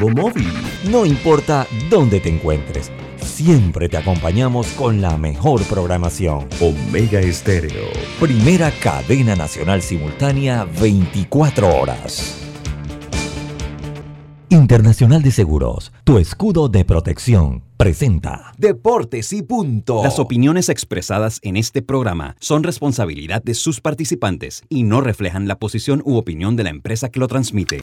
dispositivo móvil. No importa dónde te encuentres, siempre te acompañamos con la mejor programación. Omega Estéreo, primera cadena nacional simultánea 24 horas. Internacional de Seguros, tu escudo de protección, presenta Deportes y punto. Las opiniones expresadas en este programa son responsabilidad de sus participantes y no reflejan la posición u opinión de la empresa que lo transmite.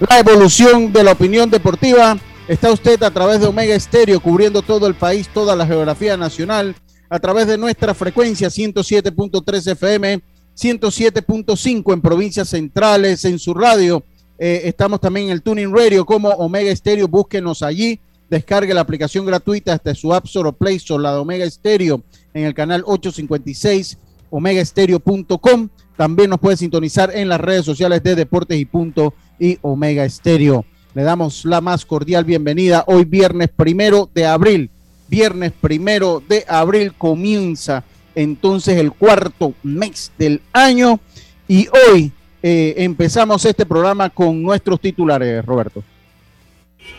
La evolución de la opinión deportiva. Está usted a través de Omega Estéreo cubriendo todo el país, toda la geografía nacional, a través de nuestra frecuencia 107.3 FM, 107.5 en provincias centrales, en su radio. Eh, estamos también en el Tuning Radio como Omega Estéreo. Búsquenos allí. Descargue la aplicación gratuita hasta su App Store o Play Store, la de Omega Estéreo, en el canal 856 omegaestereo.com. También nos puede sintonizar en las redes sociales de Deportes y Punto y Omega Estéreo. Le damos la más cordial bienvenida hoy viernes primero de abril. Viernes primero de abril comienza entonces el cuarto mes del año y hoy eh, empezamos este programa con nuestros titulares, Roberto.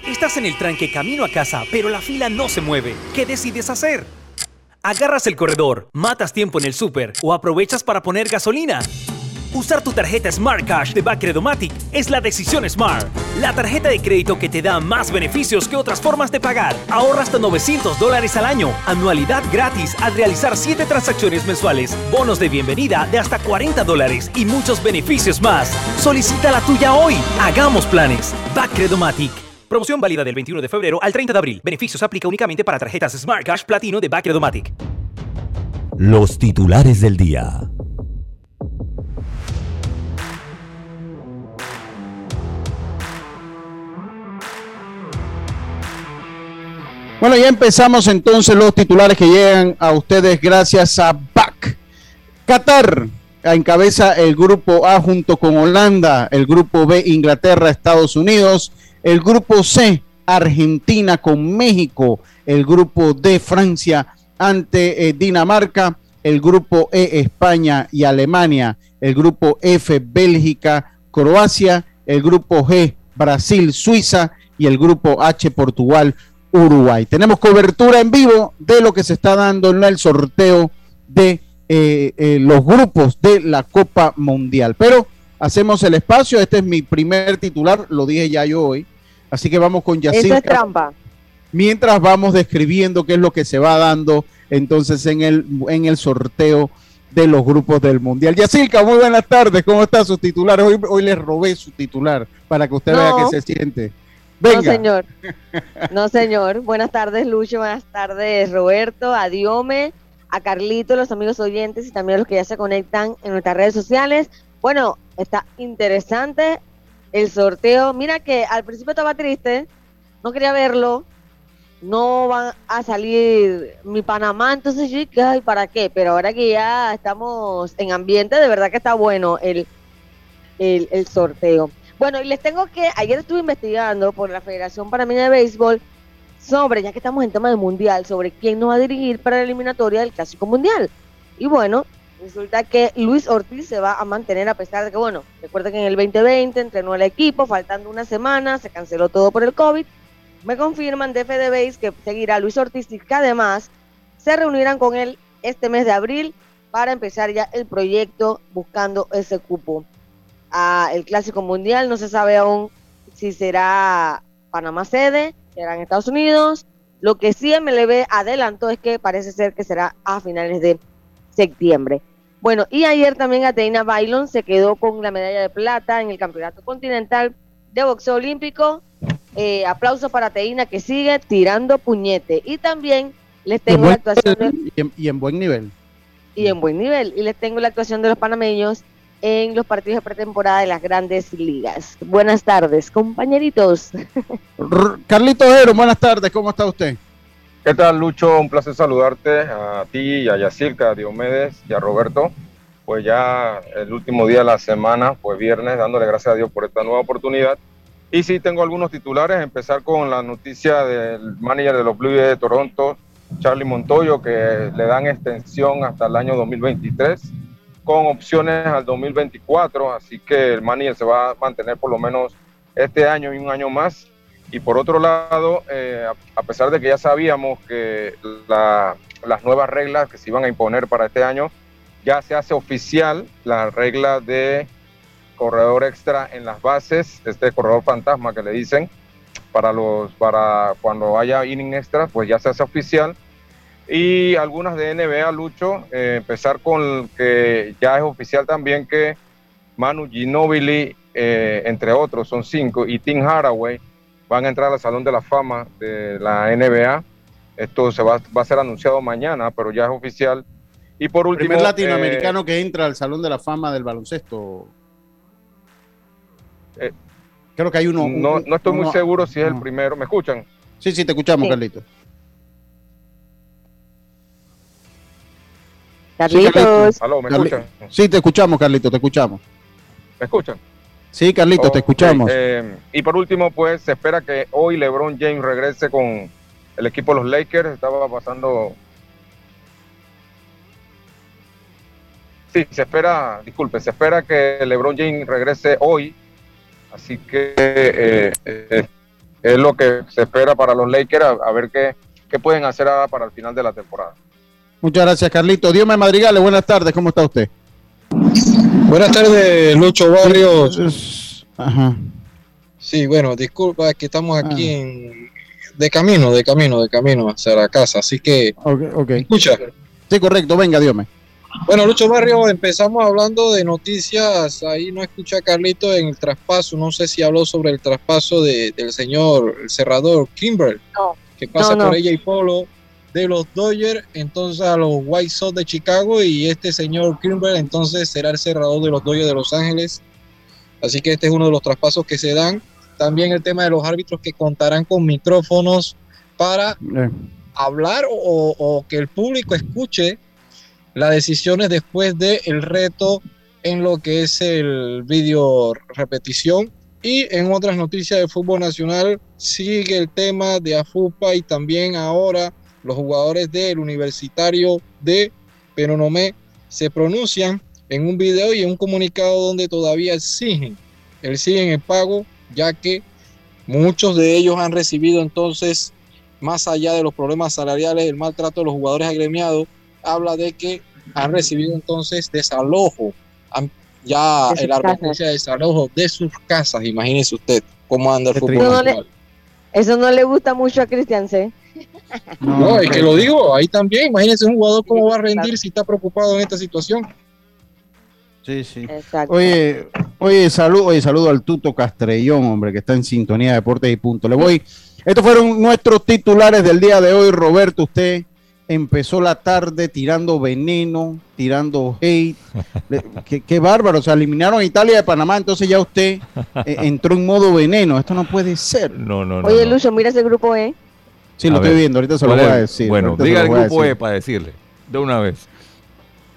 Estás en el tranque camino a casa, pero la fila no se mueve. ¿Qué decides hacer? Agarras el corredor, matas tiempo en el súper o aprovechas para poner gasolina. Usar tu tarjeta Smart Cash de Bacredomatic es la decisión Smart. La tarjeta de crédito que te da más beneficios que otras formas de pagar. Ahorra hasta 900 dólares al año. Anualidad gratis al realizar 7 transacciones mensuales. Bonos de bienvenida de hasta 40 dólares y muchos beneficios más. Solicita la tuya hoy. Hagamos planes. Bacredomatic. Promoción válida del 21 de febrero al 30 de abril. Beneficios aplica únicamente para tarjetas Smart Cash Platino de Bacredomatic. Los titulares del día. Bueno, ya empezamos entonces los titulares que llegan a ustedes gracias a BAC. Qatar encabeza el grupo A junto con Holanda, el grupo B Inglaterra, Estados Unidos, el grupo C, Argentina con México, el grupo D, Francia ante eh, Dinamarca, el grupo E, España y Alemania, el grupo F, Bélgica, Croacia, el grupo G, Brasil, Suiza. Y el grupo H, Portugal, Uruguay. Tenemos cobertura en vivo de lo que se está dando en el sorteo de eh, eh, los grupos de la Copa Mundial. Pero hacemos el espacio, este es mi primer titular, lo dije ya yo hoy. Así que vamos con Yacirca. Eso es trampa. Mientras vamos describiendo qué es lo que se va dando entonces en el, en el sorteo de los grupos del Mundial. Yacirca, muy buenas tardes. ¿Cómo están sus titulares? Hoy, hoy les robé su titular para que usted vea qué se siente. Venga. No, señor. No, señor. Buenas tardes, Lucho. Buenas tardes, Roberto. A Diome, a Carlito, los amigos oyentes y también a los que ya se conectan en nuestras redes sociales. Bueno, está interesante el sorteo. Mira que al principio estaba triste, no quería verlo. No van a salir mi Panamá, entonces yo dije, ay, ¿para qué? Pero ahora que ya estamos en ambiente, de verdad que está bueno el, el, sorteo. Bueno, y les tengo que, ayer estuve investigando por la Federación Panameña de Béisbol sobre, ya que estamos en tema de mundial, sobre quién nos va a dirigir para la eliminatoria del Clásico Mundial. Y bueno, resulta que Luis Ortiz se va a mantener a pesar de que, bueno, recuerden que en el 2020 entrenó el equipo, faltando una semana, se canceló todo por el COVID. Me confirman de FDBase que seguirá Luis Ortiz y que además se reunirán con él este mes de abril para empezar ya el proyecto buscando ese cupo. a el Clásico Mundial no se sabe aún si será Panamá sede, será en Estados Unidos. Lo que sí MLB adelantó es que parece ser que será a finales de septiembre. Bueno, y ayer también Ateina Bailon se quedó con la medalla de plata en el Campeonato Continental de Boxeo Olímpico. Eh, aplauso para Ateina que sigue tirando puñete. Y también les tengo la actuación de, y, en, y en buen nivel. y en buen nivel. Y les tengo la actuación de los panameños en los partidos de pretemporada de las grandes ligas. Buenas tardes, compañeritos. Carlito Ero, buenas tardes, ¿cómo está usted? ¿Qué tal, Lucho? Un placer saludarte a ti y a Yacirca, a Diomedes y a Roberto. Pues ya el último día de la semana, pues viernes, dándole gracias a Dios por esta nueva oportunidad. Y sí, tengo algunos titulares. Empezar con la noticia del manager de los Blue Jays de Toronto, Charlie Montoyo, que le dan extensión hasta el año 2023 con opciones al 2024, así que el manager se va a mantener por lo menos este año y un año más. Y por otro lado, eh, a pesar de que ya sabíamos que las nuevas reglas que se iban a imponer para este año, ya se hace oficial la regla de corredor extra en las bases, este corredor fantasma que le dicen, para los para cuando haya inning extra, pues ya se hace oficial. Y algunas de NBA, Lucho, eh, empezar con que ya es oficial también que Manu Ginobili, eh, entre otros, son cinco, y Tim Haraway van a entrar al Salón de la Fama de la NBA. Esto se va, va a ser anunciado mañana, pero ya es oficial. Y por último... Primer latinoamericano eh, que entra al Salón de la Fama del baloncesto. Creo que hay uno... No, no estoy muy seguro si es el primero. ¿Me escuchan? Sí, sí, te escuchamos, Carlito. Carlitos. ¿me escuchan? Sí, te escuchamos, Carlito, te escuchamos. ¿Me escuchan? Sí, Carlito, te escuchamos. Eh, y por último, pues se espera que hoy LeBron James regrese con el equipo de los Lakers. Estaba pasando. Sí, se espera, disculpe, se espera que LeBron James regrese hoy. Así que eh, eh, es lo que se espera para los Lakers, a, ver qué, qué pueden hacer para el final de la temporada. Muchas gracias, Carlito. Dios Madrigales, buenas tardes, ¿cómo está usted? Buenas tardes, Lucho Barrios. Ajá. Sí, bueno, disculpa, que estamos aquí ah. en, de camino, de camino, de camino hacia la casa, así que... Ok, ¿Escucha? Sí, correcto, venga, Dios Bueno, Lucho Barrio, empezamos hablando de noticias. Ahí no escucha a Carlito en el traspaso. No sé si habló sobre el traspaso de, del señor el cerrador Kimber, no, que pasa por ella y Polo de los Dodgers entonces a los White Sox de Chicago y este señor Kimber entonces será el cerrador de los Dodgers de Los Ángeles. Así que este es uno de los traspasos que se dan. También el tema de los árbitros que contarán con micrófonos para eh. hablar o, que el público escuche las decisiones después del el reto en lo que es el vídeo repetición. Y en otras noticias de fútbol nacional sigue el tema de AFUPA y también ahora los jugadores del Universitario de Penonomé se pronuncian en un video y en un comunicado donde todavía exigen, exigen el pago, ya que muchos de ellos han recibido entonces, más allá de los problemas salariales, el maltrato de los jugadores agremiados, habla de que han recibido entonces desalojo, ya el advertencia de desalojo de sus casas, imagínese usted cómo anda el fútbol. Eso no le gusta mucho a Cristian C. No, es que lo digo, ahí también. Imagínense un jugador cómo va a rendir si está preocupado en esta situación. Sí, sí. Oye, oye, saludo, oye, saludo al Tuto Castrellón, hombre, que está en sintonía de deportes y punto. Le voy. Estos fueron nuestros titulares del día de hoy, Roberto. Usted empezó la tarde tirando veneno, tirando hate. qué, bárbaro. O sea, eliminaron a Italia de Panamá, entonces ya usted eh, entró en modo veneno. Esto no puede ser. No, no, no. Oye, Lucho, mira ese grupo E. Sí, lo estoy viendo, ahorita se lo voy a decir. Bueno, diga el grupo E para decirle, de una vez.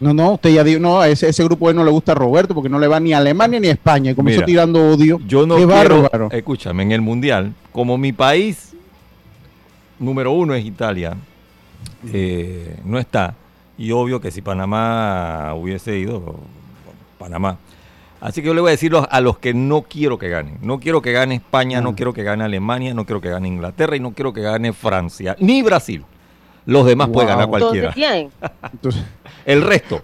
No, no, usted ya dijo, no, ese, ese grupo E no le gusta a Roberto porque no le va ni a Alemania ni a España. Y comenzó tirando odio. Yo no quiero, escúchame, en el Mundial, como mi país número uno es Italia, eh, no está. Y obvio que si Panamá hubiese ido, Panamá Así que yo le voy a decir a los que no quiero que ganen. No quiero que gane España, no mm. quiero que gane Alemania, no quiero que gane Inglaterra y no quiero que gane Francia, ni Brasil. Los demás pueden ganar cualquiera. El resto.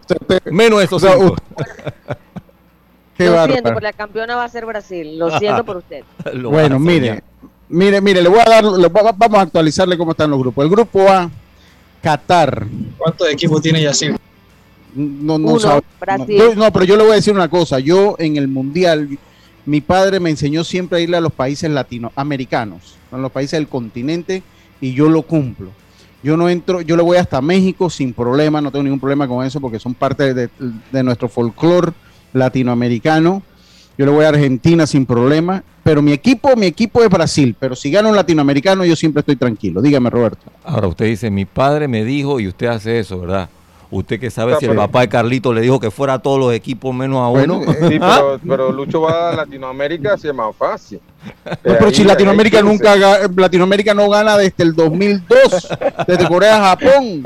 Menos esos cinco. Lo siento, porque la campeona va a ser Brasil. Lo siento por usted. bueno, mire, mire, mire, le voy a dar, vamos a actualizarle cómo están los grupos. El grupo A, Qatar. ¿Cuántos equipos tiene Yacine? No, no, no, pero yo le voy a decir una cosa. Yo en el mundial, mi padre me enseñó siempre a irle a los países latinoamericanos, a los países del continente, y yo lo cumplo. Yo no entro, yo le voy hasta México sin problema, no tengo ningún problema con eso porque son parte de, nuestro folclore latinoamericano. Yo le voy a Argentina sin problema, pero mi equipo, mi equipo es Brasil, pero si gana un latinoamericano yo siempre estoy tranquilo. Dígame, Roberto. Ahora usted dice, mi padre me dijo y usted hace eso, ¿verdad? Usted que sabe si el papá de Carlito le dijo que fuera a todos los equipos menos a uno. Sí, pero, pero, Lucho va a Latinoamérica, así es más fácil. pero si Latinoamérica nunca Latinoamérica no gana desde el 2002, desde Corea a Japón.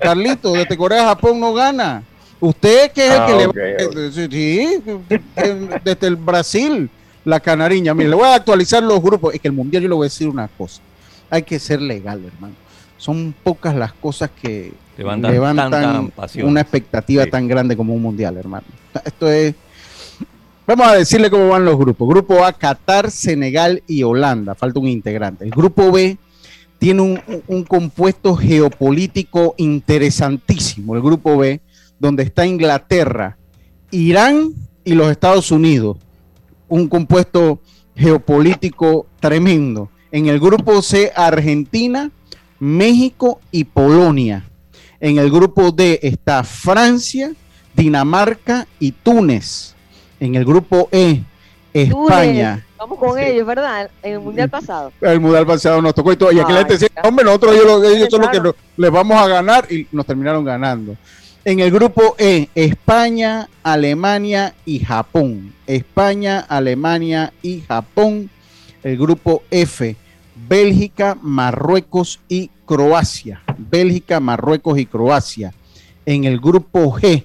Carlito, desde Corea a Japón no gana. Usted que es el que ah, le sí, desde el Brasil, la canariña. Mire, le voy a actualizar los grupos. Es que el mundial yo le voy a decir una cosa. Hay que ser legal, hermano. Son pocas las cosas que levantan, una expectativa tan grande como un mundial, hermano. Esto es. Vamos a decirle cómo van los grupos. Grupo A, Qatar, Senegal y Holanda. Falta un integrante. El grupo B tiene un, un compuesto geopolítico interesantísimo. El grupo B, donde está Inglaterra, Irán y los Estados Unidos. Un compuesto geopolítico tremendo. En el grupo C, Argentina, México y Polonia. En el grupo D está Francia, Dinamarca y Túnez. En el grupo E, España. Vamos con ellos, ¿verdad? En el mundial pasado. El mundial pasado nos tocó y todo. Y aquí le decía, hombre, nosotros ellos, son los que les vamos a ganar y nos terminaron ganando. En el grupo E, España, Alemania y Japón. España, Alemania y Japón. El grupo F, Bélgica, Marruecos y Croacia. Bélgica, Marruecos y Croacia. En el grupo G,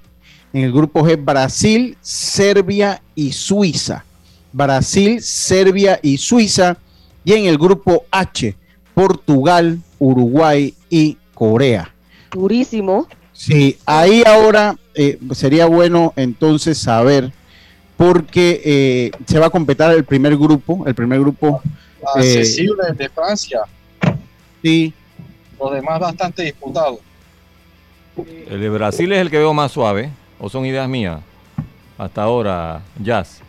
en el grupo G, Brasil, Serbia y Suiza. Brasil, Serbia y Suiza. Y en el grupo H, Portugal, Uruguay y Corea. Durísimo. Sí, ahí ahora eh, sería bueno entonces saber porque eh, se va a completar el primer grupo, el primer grupo accesible de Francia. Sí. Los demás bastante disputados. El de Brasil es el que veo más suave, o son ideas mías. Hasta ahora, Jazz.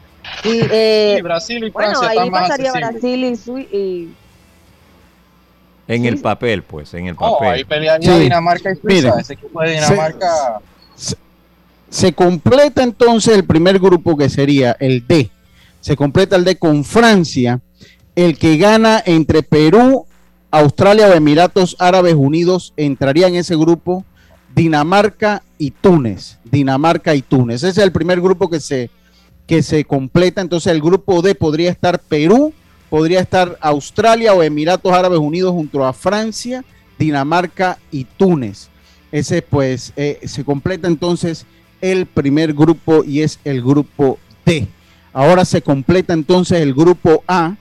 Y, eh, Brasil y Francia bueno, ahí pasaría Brasil y, En el papel, pues, en el papel. ahí pelearía Dinamarca y Suiza. Ese equipo de Dinamarca. se, completa entonces el primer grupo que sería el D. Se completa el D con Francia, el que gana entre Perú, Australia o Emiratos Árabes Unidos entraría en ese grupo Dinamarca y Túnez. Dinamarca y Túnez. Ese es el primer grupo que se, que se completa. Entonces el grupo D podría estar Perú, podría estar Australia o Emiratos Árabes Unidos junto a Francia, Dinamarca y Túnez. Ese pues eh, se completa entonces el primer grupo y es el grupo D. Ahora se completa entonces el grupo A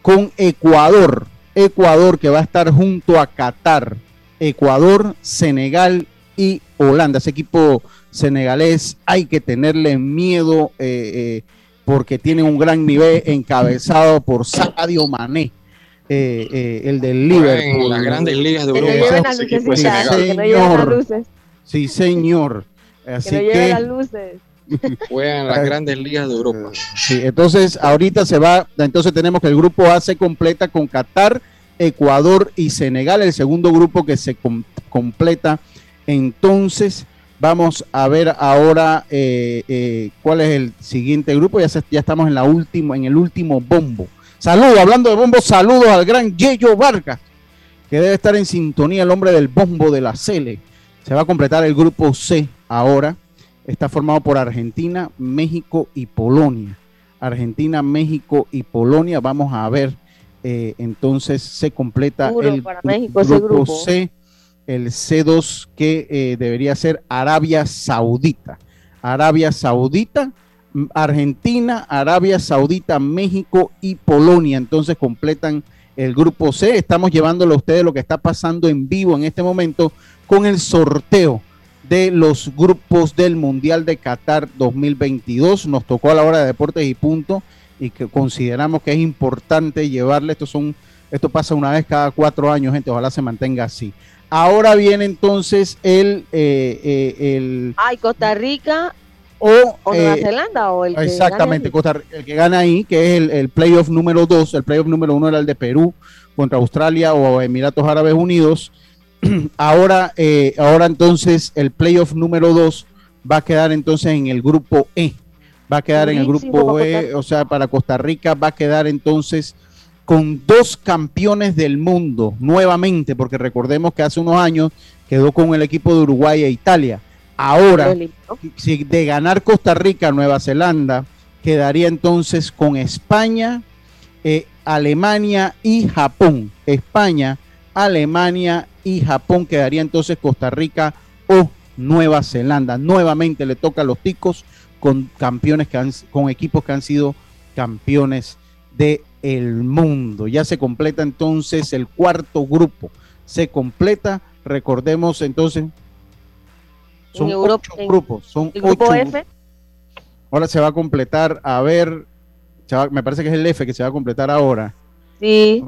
con Ecuador. Ecuador que va a estar junto a Qatar. Ecuador, Senegal y Holanda. Ese equipo senegalés hay que tenerle miedo eh, eh, porque tiene un gran nivel encabezado por Sadio Mané. Eh, el del Liverpool. En las grandes ligas de Europa. Sí, señor. Así que, las luces. Juegan las grandes ligas de Europa. Sí, entonces ahorita se va, entonces tenemos que el grupo A se completa con Qatar, Ecuador y Senegal, el segundo grupo que se completa. Entonces vamos a ver ahora eh, eh, cuál es el siguiente grupo. Ya, ya estamos en la última, en el último bombo. Saludos, hablando de bombo, saludos al gran Yeyo Vargas, que debe estar en sintonía, el hombre del bombo de la Cele. Se va a completar el grupo C ahora está formado por Argentina, México y Polonia. Argentina, México y Polonia. Vamos a ver, eh, entonces se completa el grupo, C, el C2 que eh, debería ser Arabia Saudita. Arabia Saudita, Argentina, Arabia Saudita, México y Polonia. Entonces completan el grupo C. Estamos llevándole a ustedes lo que está pasando en vivo en este momento con el sorteo de los grupos del Mundial de Qatar 2022. Nos tocó a la hora de deportes y punto y que consideramos que es importante llevarle. Esto, son, esto pasa una vez cada cuatro años, gente. Ojalá se mantenga así. Ahora viene entonces el... Eh, eh, el Ay, Costa Rica o, Nueva eh, Zelanda o el que exactamente Costa, el que gana ahí que es el, el playoff número dos. El playoff número uno era el de Perú contra Australia o Emiratos Árabes Unidos. Ahora, eh, ahora entonces el playoff número 2 va a quedar entonces en el grupo E. va a quedar en el grupo B, o sea, para Costa Rica va a quedar entonces con dos campeones del mundo nuevamente, porque recordemos que hace unos años quedó con el equipo de Uruguay e Italia. Ahora, si de ganar Costa Rica, Nueva Zelanda, quedaría entonces con España, eh, Alemania y Japón. España, Alemania y Japón quedaría entonces Costa Rica o Nueva Zelanda. Nuevamente le toca a los ticos con campeones que han, con equipos que han sido campeones de el mundo. Ya se completa entonces el cuarto grupo. Se completa, recordemos entonces, son ocho grupos. Son ocho. F? Ahora se va a completar, a ver, me parece que es el F que se va a completar ahora. Sí.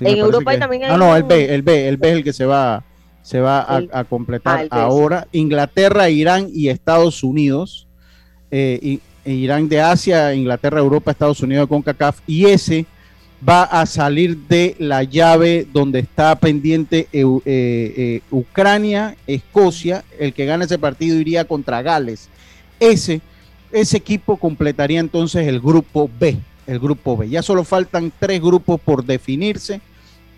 en Europa también hay. No, el B, el B, el B es el que se va, se va a, completar ah, ahora. Inglaterra, Irán y Estados Unidos. Eh, y, Irán de Asia, Inglaterra, Europa, Estados Unidos con CACAF. Y ese va a salir de la llave donde está pendiente eh, eh, Ucrania, Escocia. El que gane ese partido iría contra Gales. Ese, ese equipo completaría entonces el grupo B. El grupo B. Ya solo faltan tres grupos por definirse.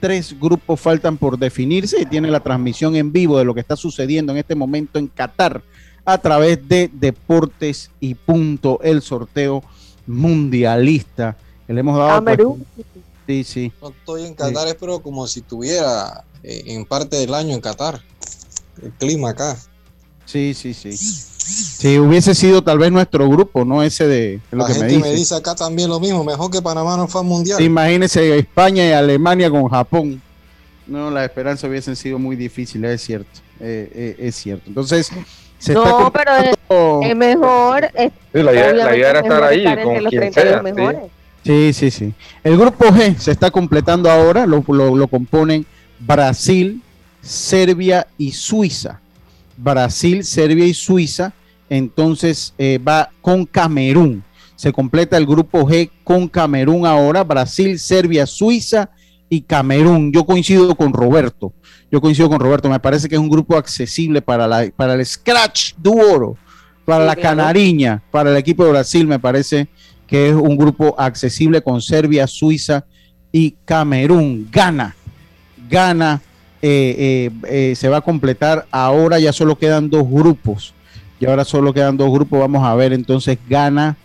Tres grupos faltan por definirse y tiene la transmisión en vivo de lo que está sucediendo en este momento en Qatar a través de Deportes y Punto, el sorteo mundialista le hemos dado. Pues, sí, sí. No estoy en Qatar, pero como si estuviera eh, en parte del año en Qatar. El clima acá. Sí, sí, sí. Si hubiese sido tal vez nuestro grupo, no ese de lo que me dice. me dice acá también lo mismo, mejor que Panamá no fue mundial. Imagínese España y Alemania con Japón. No, la esperanza hubiesen sido muy difíciles, es cierto. Eh, eh, es cierto. Entonces, no, pero es, mejor. la, idea, era estar ahí con quien sea. Sí, sí, sí. El grupo G se está completando ahora, lo, componen Brasil, Serbia y Suiza. Brasil, Serbia y Suiza. Entonces eh, va con Camerún. Se completa el grupo G con Camerún ahora, Brasil, Serbia, Suiza y Camerún. Yo coincido con Roberto. Yo coincido con Roberto. Me parece que es un grupo accesible para, la, para el Scratch Duoro, para la Canariña, para el equipo de Brasil. Me parece que es un grupo accesible con Serbia, Suiza y Camerún. Gana, gana, eh, eh, eh, se va a completar. Ahora ya solo quedan dos grupos. Y ahora solo quedan dos grupos. Vamos a ver entonces, gana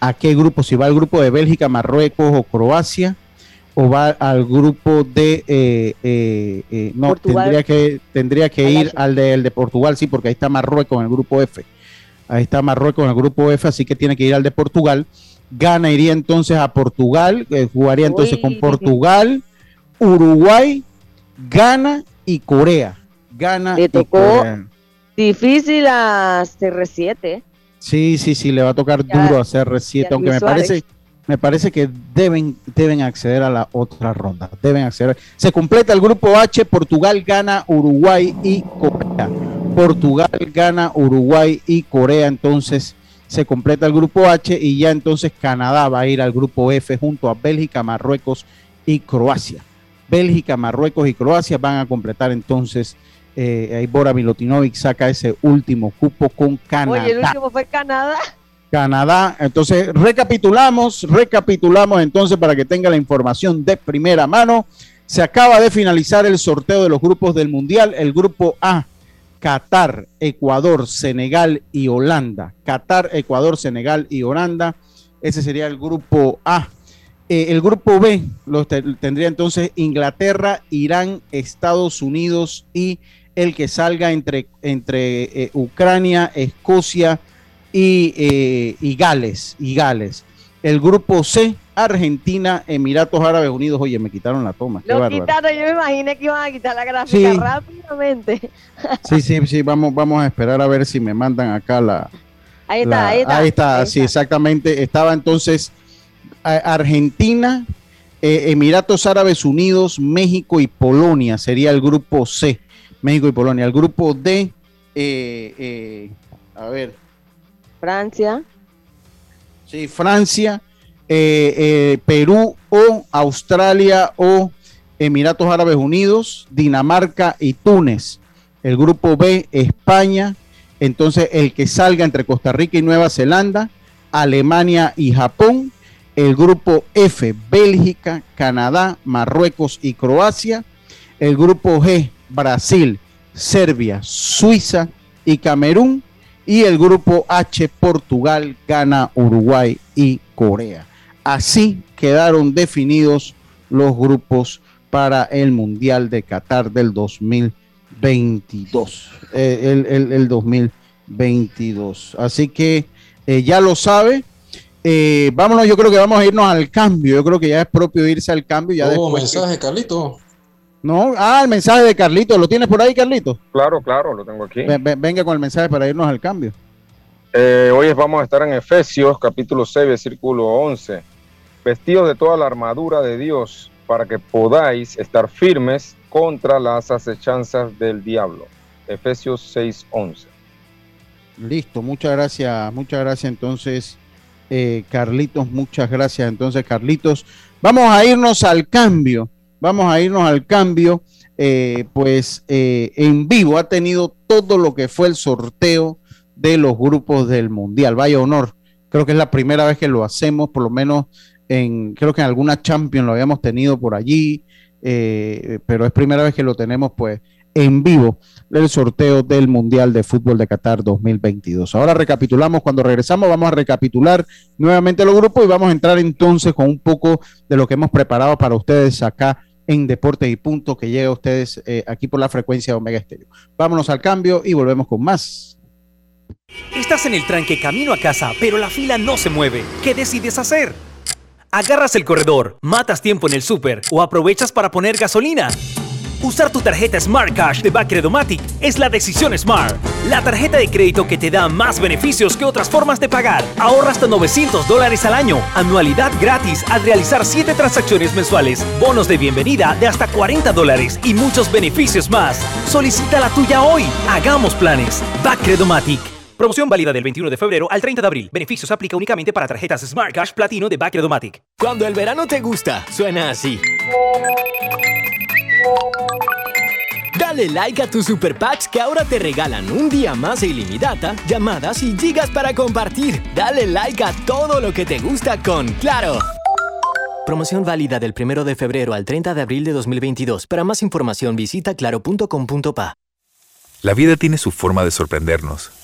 a qué grupo, si va al grupo de Bélgica, Marruecos o Croacia, o va al grupo de no tendría que tendría que ir al de, de Portugal sí porque ahí está Marruecos en el grupo F ahí está Marruecos en el grupo F así que tiene que ir al de Portugal Gana iría entonces a Portugal, eh, jugaría entonces con Portugal, Uruguay, Ghana y Corea. Gana le tocó difícil a CR7. Sí, sí, sí, le va a tocar duro a CR7, aunque me parece, me parece que deben, deben acceder a la otra ronda. Deben acceder. Se completa el grupo H, Portugal, Gana, Uruguay y Corea. Portugal, Gana, Uruguay y Corea. Entonces, se completa el grupo H y ya entonces Canadá va a ir al grupo F junto a Bélgica, Marruecos y Croacia. Bélgica, Marruecos y Croacia van a completar entonces. Eh, ahí Bora Milotinovic saca ese último cupo con Canadá. Oye, el último fue Canadá. Canadá. Entonces, recapitulamos, recapitulamos entonces para que tenga la información de primera mano. Se acaba de finalizar el sorteo de los grupos del Mundial. El grupo A Qatar, Ecuador, Senegal y Holanda. Qatar, Ecuador, Senegal y Holanda. Ese sería el grupo A. Eh, el grupo B lo tendría entonces Inglaterra, Irán, Estados Unidos y el que salga entre, entre eh, Ucrania, Escocia y, eh, y Gales. Y Gales. El grupo C, Argentina, Emiratos Árabes Unidos. Oye, me quitaron la toma. Lo quitaron, yo me imaginé que iban a quitar la gráfica rápidamente. Sí, sí, sí, vamos, vamos a esperar a ver si me mandan acá la. Ahí está, ahí está. Ahí está, sí, exactamente. Estaba entonces Argentina, eh, Emiratos Árabes Unidos, México y Polonia. Sería el grupo C. México y Polonia. El grupo D, eh, eh, a ver. Francia. Sí, Francia, eh, eh, Perú o Australia o Emiratos Árabes Unidos, Dinamarca y Túnez. El grupo B, España. Entonces, el que salga entre Costa Rica y Nueva Zelanda, Alemania y Japón. El grupo F, Bélgica, Canadá, Marruecos y Croacia. El grupo G, Brasil, Serbia, Suiza y Camerún. Y el grupo H, Portugal, Ghana, Uruguay y Corea. Así quedaron definidos los grupos para el Mundial de Qatar del 2022. Eh, el, 2022. Así que eh, ya lo sabe. Eh, vámonos, yo creo que vamos a irnos al cambio. Yo creo que ya es propio irse al cambio. Ya oh, mensaje, Carlito. No, ah, el mensaje de Carlito. ¿Lo tienes por ahí, Carlito? Claro, claro, lo tengo aquí. venga con el mensaje para irnos al cambio. hoy vamos a estar en Efesios, capítulo 6, versículo 11 vestidos de toda la armadura de Dios, para que podáis estar firmes contra las acechanzas del diablo. Efesios 6:11. Listo, muchas gracias, muchas gracias entonces, eh, Carlitos, muchas gracias entonces, Carlitos. Vamos a irnos al cambio, vamos a irnos al cambio, eh, pues eh, en vivo ha tenido todo lo que fue el sorteo de los grupos del Mundial. Vaya honor, creo que es la primera vez que lo hacemos, por lo menos creo que en alguna Champions lo habíamos tenido por allí, eh, pero es primera vez que lo tenemos pues en vivo el sorteo del Mundial de Fútbol de Qatar 2022. Ahora recapitulamos, cuando regresamos vamos a recapitular nuevamente los grupos y vamos a entrar entonces con un poco de lo que hemos preparado para ustedes acá en Deportes y Punto que llega a ustedes eh, aquí por la frecuencia de Omega Estéreo. Vámonos al cambio y volvemos con más. Estás en el tranque camino a casa, pero la fila no se mueve. ¿Qué decides hacer? Agarras el corredor, matas tiempo en el súper o aprovechas para poner gasolina. Usar tu tarjeta Smart Cash de Bacredomatic es la decisión Smart. La tarjeta de crédito que te da más beneficios que otras formas de pagar. Ahorra hasta 900 dólares al año. Anualidad gratis al realizar 7 transacciones mensuales. Bonos de bienvenida de hasta 40 dólares y muchos beneficios más. Solicita la tuya hoy. Hagamos planes. Bacredomatic. Promoción válida del 21 de febrero al 30 de abril. Beneficios aplica únicamente para tarjetas Smart Cash Platino de Bacredomatic. Cuando el verano te gusta, suena así. Dale like a tus super packs que ahora te regalan un día más de ilimitada, llamadas y gigas para compartir. Dale like a todo lo que te gusta con Claro. Promoción válida del 1 de febrero al 30 de abril de 2022. Para más información visita claro.com.pa. La vida tiene su forma de sorprendernos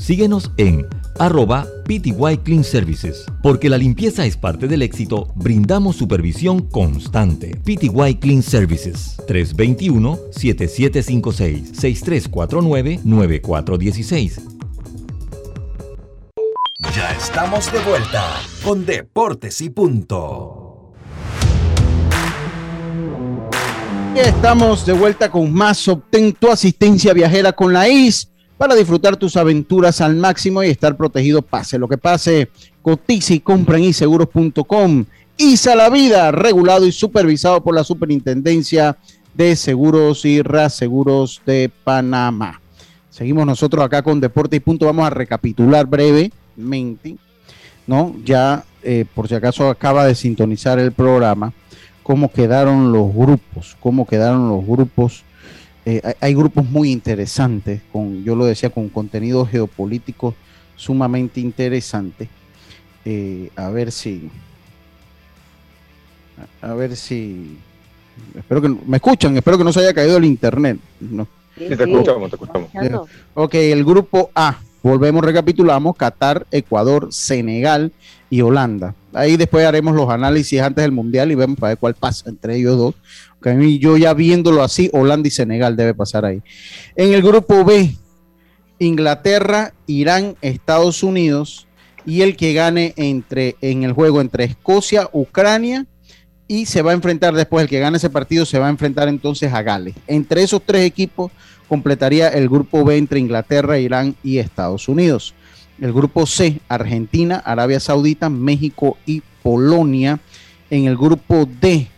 Síguenos en arroba PTY Clean Services. Porque la limpieza es parte del éxito, brindamos supervisión constante. PTY Clean Services 321-7756-6349-9416. Ya estamos de vuelta con Deportes y Punto. Estamos de vuelta con más. Obtén tu asistencia viajera con la IS para disfrutar tus aventuras al máximo y estar protegido pase lo que pase. Cotiza y compra en iseguros.com. ISA la vida, regulado y supervisado por la Superintendencia de Seguros y Reaseguros de Panamá. Seguimos nosotros acá con Deporte y Punto. Vamos a recapitular brevemente, ¿no? Ya, eh, por si acaso acaba de sintonizar el programa, cómo quedaron los grupos, cómo quedaron los grupos eh, hay, grupos muy interesantes, con, yo lo decía, con contenido geopolítico sumamente interesante. Eh, a ver si, A ver si. Espero que me escuchan, espero que no se haya caído el internet. No. Sí, te escuchamos, te escuchamos. Ok, el grupo A. Volvemos, recapitulamos: Qatar, Ecuador, Senegal y Holanda. Ahí después haremos los análisis antes del Mundial y vemos para ver cuál pasa entre ellos dos. Okay, yo ya viéndolo así, Holanda y Senegal debe pasar ahí. En el grupo B, Inglaterra, Irán, Estados Unidos y el que gane entre en el juego entre Escocia, Ucrania y se va a enfrentar después el que gane ese partido se va a enfrentar entonces a Gales. Entre esos tres equipos completaría el grupo B entre Inglaterra, Irán y Estados Unidos. El grupo C, Argentina, Arabia Saudita, México y Polonia. En el grupo D,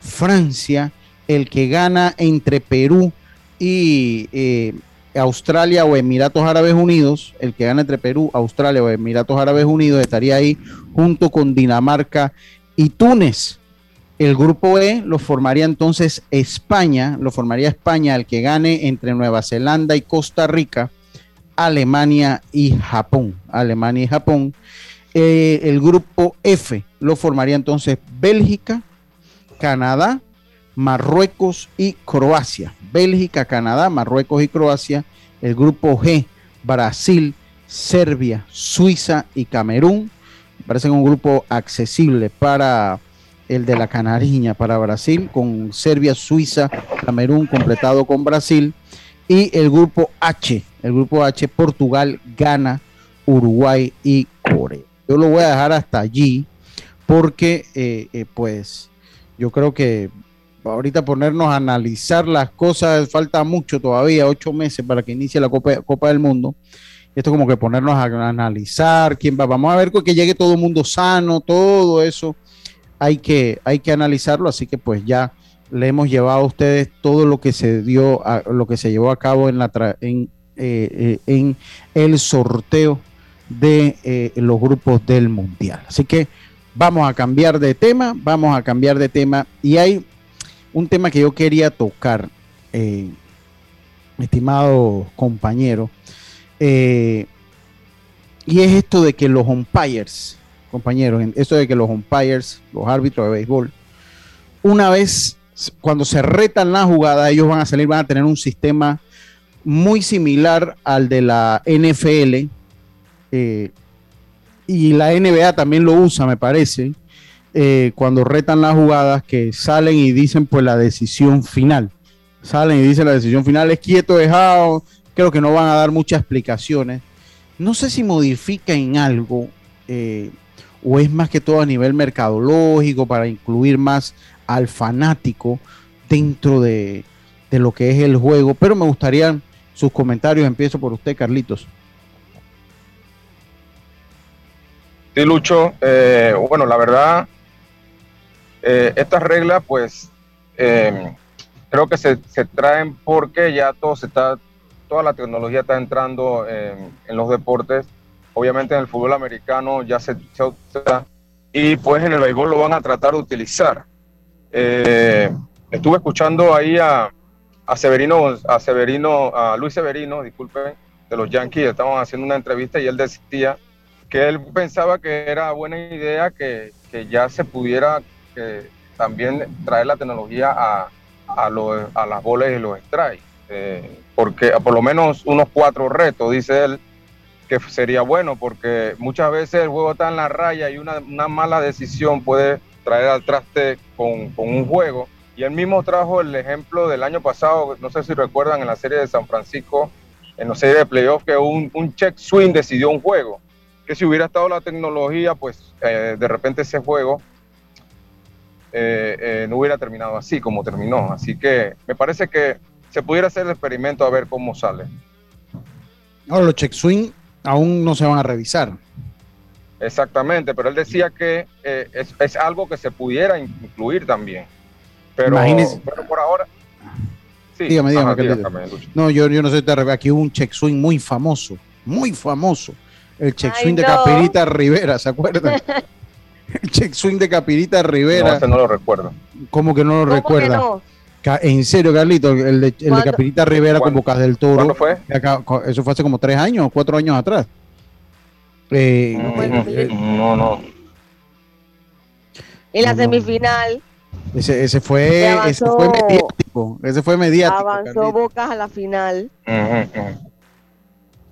Francia, el que gana entre Perú y eh, Australia o Emiratos Árabes Unidos, el que gana entre Perú, Australia o Emiratos Árabes Unidos estaría ahí junto con Dinamarca y Túnez. El grupo E lo formaría entonces España, lo formaría España, el que gane entre Nueva Zelanda y Costa Rica, Alemania y Japón. Alemania y Japón. Eh, el grupo F lo formaría entonces Bélgica, Canadá, Marruecos y Croacia. Bélgica, Canadá, Marruecos y Croacia. El grupo G, Brasil, Serbia, Suiza y Camerún. parece un grupo accesible para el de la Canariña, para Brasil, con Serbia, Suiza, Camerún completado con Brasil. Y el grupo H, el grupo H, Portugal, Ghana, Uruguay y Corea. Yo lo voy a dejar hasta allí porque, eh, eh, pues, yo creo que ahorita ponernos a analizar las cosas, falta mucho todavía, ocho meses para que inicie la Copa, Copa del Mundo. Esto como que ponernos a analizar quién va. Vamos a ver que llegue todo el mundo sano, todo eso. Hay que, hay que analizarlo, así que pues ya le hemos llevado a ustedes todo lo que se dio, a, lo que se llevó a cabo en, la en, eh, eh, en el sorteo de eh, los grupos del Mundial. Así que vamos a cambiar de tema, vamos a cambiar de tema y hay un tema que yo quería tocar, estimado compañero, y es esto de que los umpires, compañeros, esto de que los umpires, los árbitros de béisbol, una vez cuando se retan la jugada, ellos van a salir, van a tener un sistema muy similar al de la NFL. Eh, y la NBA también lo usa, me parece, eh, cuando retan las jugadas que salen y dicen pues la decisión final. Salen y dicen la decisión final es quieto, dejado. Creo que no van a dar muchas explicaciones. No sé si modifica en algo eh, o es más que todo a nivel mercadológico para incluir más al fanático dentro de, lo que es el juego. Pero me gustaría sus comentarios. Empiezo por usted, Carlitos. Sí, Lucho. Eh, bueno, la verdad, eh, estas reglas, pues, eh, creo que se, traen porque ya todo se está, toda la tecnología está entrando en, los deportes. Obviamente en el fútbol americano ya se, usa y pues en el béisbol lo van a tratar de utilizar. Eh, estuve escuchando ahí a, a Severino, a Severino, a Luis Severino, disculpen, de los Yankees, estaban haciendo una entrevista y él decía que él pensaba que era buena idea que, que ya se pudiera también traer la tecnología a, a, las bolas y los strikes. Eh, porque por lo menos unos cuatro retos, dice él, que sería bueno, porque muchas veces el juego está en la raya y una, mala decisión puede traer al traste con, un juego. Y él mismo trajo el ejemplo del año pasado, no sé si recuerdan, en la serie de San Francisco, en la serie de playoffs, que un, un check swing decidió un juego. Que si hubiera estado la tecnología, pues eh, de repente ese juego eh, eh, no hubiera terminado así como terminó. Así que me parece que se pudiera hacer el experimento a ver cómo sale. Ahora, los check swing aún no se van a revisar. Exactamente, pero él decía que eh, es, algo que se pudiera incluir también. Pero, por ahora. Sí, dígame, dígame, No, yo, yo no sé, aquí hubo un check swing muy famoso, muy famoso. El check swing de Capirita Rivera, ¿se acuerdan? El check swing de Capirita Rivera. No, ese no lo recuerdo. ¿Cómo que no lo recuerda? En serio, Carlito, el de, el de Capirita Rivera con Bocas del Toro. ¿Cuándo fue? eso fue hace como tres años, cuatro años atrás. Eh, no, no. En la semifinal, Ese, ese fue, ese fue mediático. Ese fue mediático. Avanzó Bocas a la final.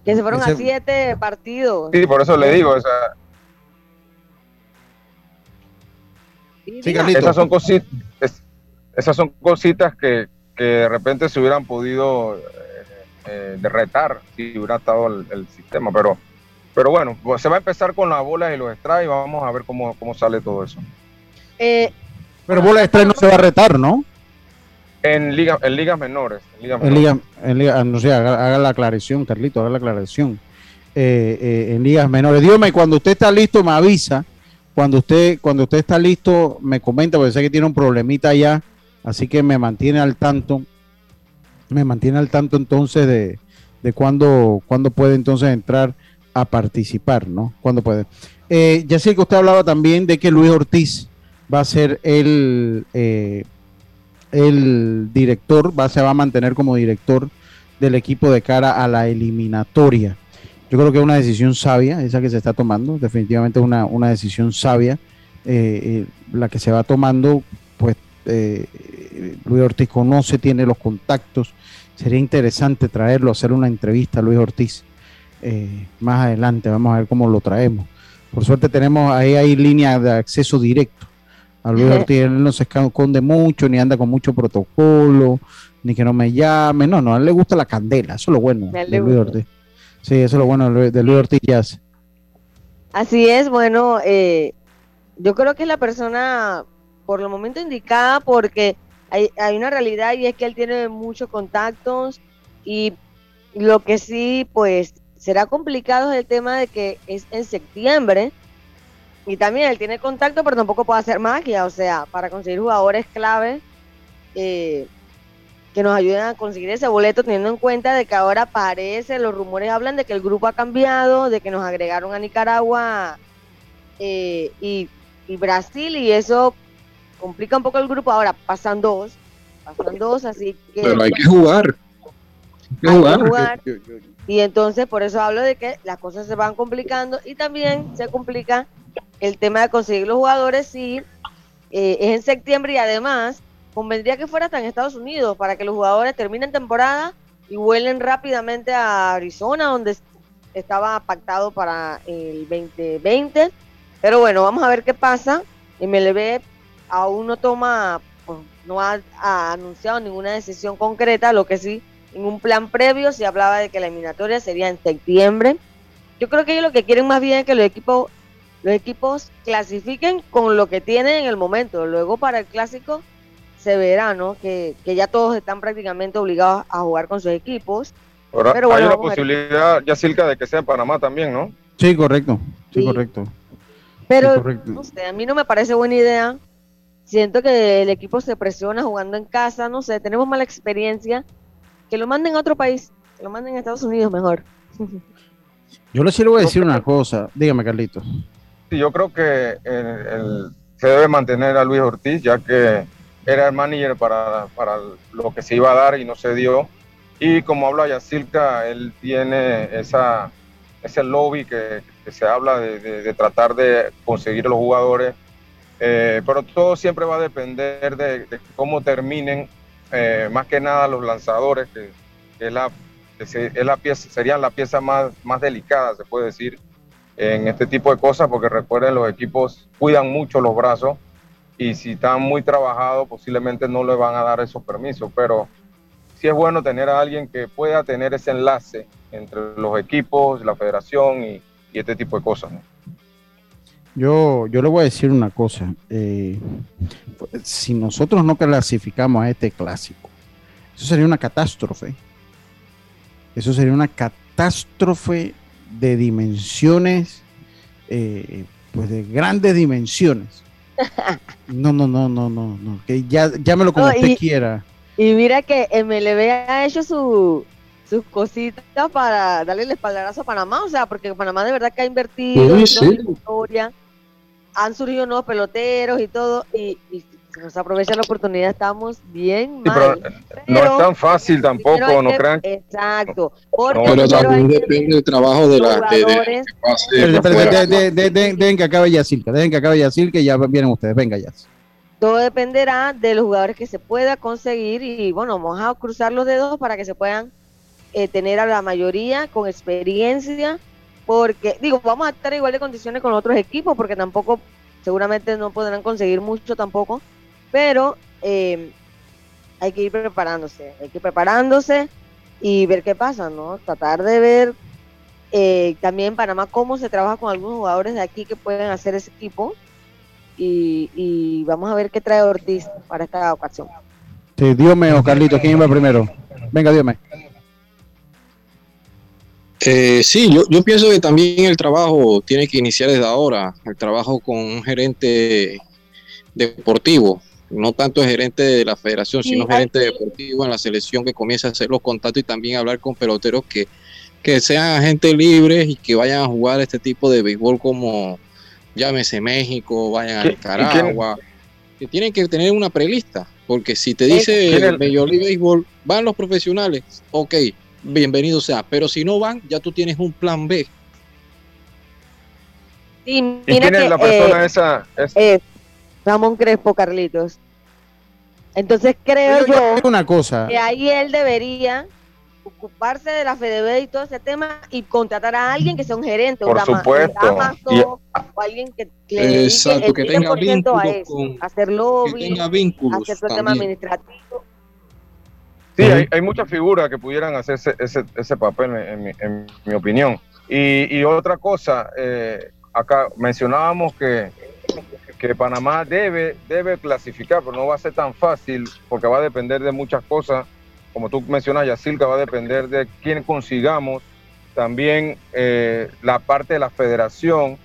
Que se fueron a siete partidos. Sí, por eso le digo, o esas son cositas, esas son cositas que, que, de repente se hubieran podido eh, eh derretar si hubiera estado el, sistema, pero, pero bueno, pues se va a empezar con las bolas y los strikes y vamos a ver cómo, cómo sale todo eso. Eh, pero bola de strike no se va a retar, ¿no? En, liga, en ligas menores. En, liga, en liga, no sé, haga, la aclaración, Carlito, haga la aclaración. Eh, eh, en ligas menores. Dígame, cuando usted está listo, me avisa. Cuando usted, cuando usted está listo, me comenta, porque sé que tiene un problemita allá, así que me mantiene al tanto. Me mantiene al tanto entonces de, de cuándo, puede entonces entrar a participar, ¿no? Cuándo puede. Eh, ya sé que usted hablaba también de que Luis Ortiz va a ser el, eh, el director, va, se va a mantener como director del equipo de cara a la eliminatoria. Yo creo que es una decisión sabia, esa que se está tomando, definitivamente es una, una decisión sabia, eh, eh, la que se va tomando, pues Luis Ortiz conoce, tiene los contactos, sería interesante traerlo, hacer una entrevista a Luis Ortiz más adelante, vamos a ver cómo lo traemos. Por suerte tenemos ahí hay línea de acceso directo a Luis Ortiz no se esconde mucho, ni anda con mucho protocolo, ni que no me llame. No, no, a él le gusta la candela, eso es lo bueno de Luis Ortiz. Sí, eso es lo bueno de Luis Ortiz Así es, bueno, eh, yo creo que es la persona por el momento indicada porque hay, hay una realidad y es que él tiene muchos contactos y lo que sí, pues será complicado es el tema de que es en septiembre y también él tiene contacto, pero tampoco puede hacer magia. O sea, para conseguir jugadores clave eh, que nos ayuden a conseguir ese boleto, teniendo en cuenta de que ahora parece, los rumores hablan de que el grupo ha cambiado, de que nos agregaron a Nicaragua eh, y, Brasil, y eso complica un poco el grupo. Ahora pasan dos, pasan dos, así que. Pero hay que jugar. Hay que jugar. Y entonces, por eso hablo de que las cosas se van complicando y también se complica el tema de conseguir los jugadores sí eh, es en septiembre y además convendría que fuera hasta en Estados Unidos para que los jugadores terminen temporada y vuelen rápidamente a Arizona donde estaba pactado para el 2020 pero bueno vamos a ver qué pasa MLB aún no toma pues, no ha, ha, anunciado ninguna decisión concreta lo que sí en un plan previo se hablaba de que la eliminatoria sería en septiembre yo creo que ellos lo que quieren más bien es que los equipos los equipos clasifiquen con lo que tienen en el momento. Luego para el clásico se verá, ¿no? Que, ya todos están prácticamente obligados a jugar con sus equipos. pero hay una posibilidad, ya cerca de que sea en Panamá también, ¿no? Sí, correcto. Sí, correcto. Pero, no sé, a mí no me parece buena idea. Siento que el equipo se presiona jugando en casa, no sé, tenemos mala experiencia. Que lo manden a otro país, que lo manden a Estados Unidos mejor. Yo les quiero decir una cosa. Dígame, Carlitos. Sí, yo creo que se debe mantener a Luis Ortiz, ya que era el manager para, para lo que se iba a dar y no se dio. Y como habla Yacirca, él tiene esa, ese lobby que, se habla de, tratar de conseguir los jugadores. Eh, pero todo siempre va a depender de, cómo terminen, eh, más que nada los lanzadores, que, es la, es la pieza, serían la pieza más, más delicada, se puede decir, en este tipo de cosas, porque recuerden, los equipos cuidan mucho los brazos y si están muy trabajados, posiblemente no le van a dar esos permisos, pero sí es bueno tener a alguien que pueda tener ese enlace entre los equipos, la federación y, este tipo de cosas. Yo, yo le voy a decir una cosa. Eh, si nosotros no clasificamos a este clásico, eso sería una catástrofe. Eso sería una catástrofe de dimensiones, eh, pues de grandes dimensiones. No, no, no, no, no, no, que ya, llámelo como usted quiera. Y mira que MLB ha hecho su, sus cositas para darle el espaldarazo a Panamá, o sea, porque Panamá de verdad que ha invertido en historia, han surgido nuevos peloteros y todo, y, y nos aprovecha la oportunidad, estamos bien mal. no es tan fácil tampoco, no crean. Exacto. pero también depende del trabajo de la. De, dejen que acabe Yacirca, dejen que acabe Yacirca y ya vienen ustedes. Venga, ya. todo dependerá de los jugadores que se pueda conseguir y bueno, vamos a cruzar los dedos para que se puedan eh, tener a la mayoría con experiencia, porque digo, vamos a estar igual de condiciones con otros equipos, porque tampoco, seguramente no podrán conseguir mucho tampoco, pero eh, hay que ir preparándose, hay que ir preparándose y ver qué pasa, ¿no? Tratar de ver eh, también en Panamá cómo se trabaja con algunos jugadores de aquí que pueden hacer ese equipo y, vamos a ver qué trae Ortiz para esta ocasión. Sí, Dios mío, Carlito, ¿quién va primero? Venga, Dios mío. Eh, sí, yo, yo pienso que también el trabajo tiene que iniciar desde ahora, el trabajo con un gerente deportivo, no tanto el gerente de la federación, sino gerente deportivo en la selección que comience a hacer los contactos y también hablar con peloteros que, que sean agentes libres y que vayan a jugar este tipo de béisbol como llámese México, vayan a Nicaragua, que tienen que tener una prelista, porque si te dice el Major League Baseball, van los profesionales, ok, bienvenido sea, pero si no van, ya tú tienes un plan B. ¿Y quién es la persona eh, esa? Es... Ramón Crespo, Carlitos. Entonces creo yo, una cosa. que ahí él debería ocuparse de la FDB y todo ese tema y contratar a alguien que sea un gerente, Por supuesto. o alguien que, Exacto, que tenga vínculos con, hacer lobby, que tenga vínculos hacer todo el tema administrativo. Sí, hay, hay, muchas figuras que pudieran hacer ese, ese, ese papel, en mi, en mi, opinión. Y, y otra cosa, eh, acá mencionábamos que, que Panamá debe, debe clasificar, pero no va a ser tan fácil porque va a depender de muchas cosas como tú mencionas, Yacilca, va a depender de quién consigamos. También eh, la parte de la federación,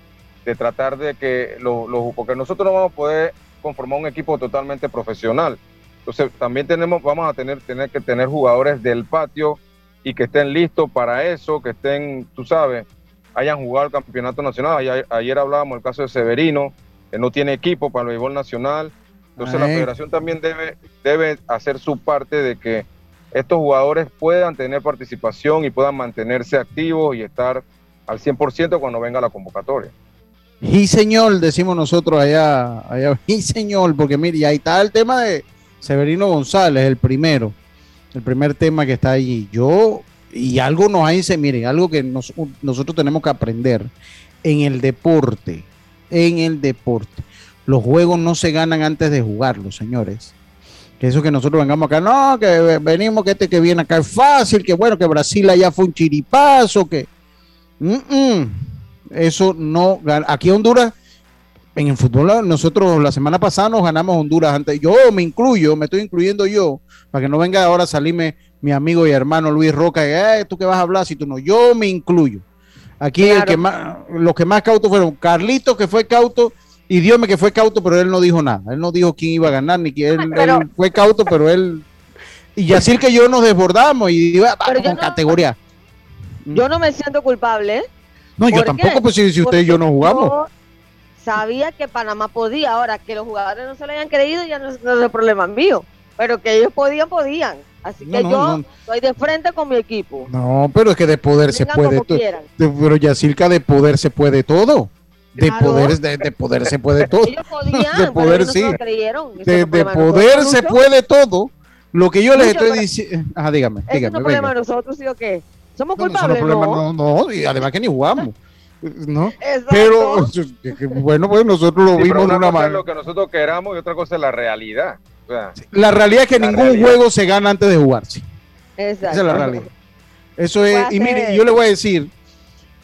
de tratar de que los, porque nosotros no vamos a poder conformar un equipo totalmente profesional. Entonces también tenemos, vamos a tener, tener que tener jugadores del patio y que estén listos para eso, que estén, tú sabes, hayan jugado el campeonato nacional. Ayer, ayer hablábamos del caso de Severino, que no tiene equipo para el béisbol nacional. Entonces la federación también debe, debe hacer su parte de que estos jugadores puedan tener participación y puedan mantenerse activos y estar al 100% cuando venga la convocatoria. Y señor, decimos nosotros allá, allá, y señor, porque mire, ahí está el tema de Severino González, el primero, el primer tema que está allí. Yo, y algo nos dice, mire, algo que nosotros tenemos que aprender en el deporte, en el deporte. Los juegos no se ganan antes de jugarlos, señores que eso que nosotros vengamos acá, no, que venimos, que este que viene acá es fácil, que bueno, que Brasil allá fue un chiripazo, que eso no, aquí Honduras, en el fútbol, nosotros la semana pasada nos ganamos Honduras antes, yo me incluyo, me estoy incluyendo yo, para que no venga ahora a salirme mi amigo y hermano Luis Roca, eh, tú que vas a hablar si tú no, yo me incluyo. Aquí el que más, los que más cautos fueron Carlitos, que fue cauto, y Dios que fue cauto, pero él no dijo nada. Él no dijo quién iba a ganar, ni quién. Él, fue cauto, pero él. Y así que yo nos desbordamos y iba con categoría. Yo no me siento culpable. No, yo tampoco, pues si, usted y yo no jugamos. Sabía que Panamá podía. Ahora, que los jugadores no se lo hayan creído, ya no, es el problema mío. Pero que ellos podían, podían. Así que yo estoy de frente con mi equipo. No, pero es que de poder se puede todo. Pero Yacirca, de poder se puede todo. De poder de, poder se puede todo. De poder sí. de, poder se puede todo. Lo que yo les estoy diciendo ah dígame dígame no es problema de nosotros sí o qué somos culpables no, no, y además que ni jugamos no pero bueno pues nosotros lo vimos de una manera lo que nosotros queramos y otra cosa es la realidad la realidad es que ningún juego se gana antes de jugarse Exacto. esa es la realidad eso es y mire yo le voy a decir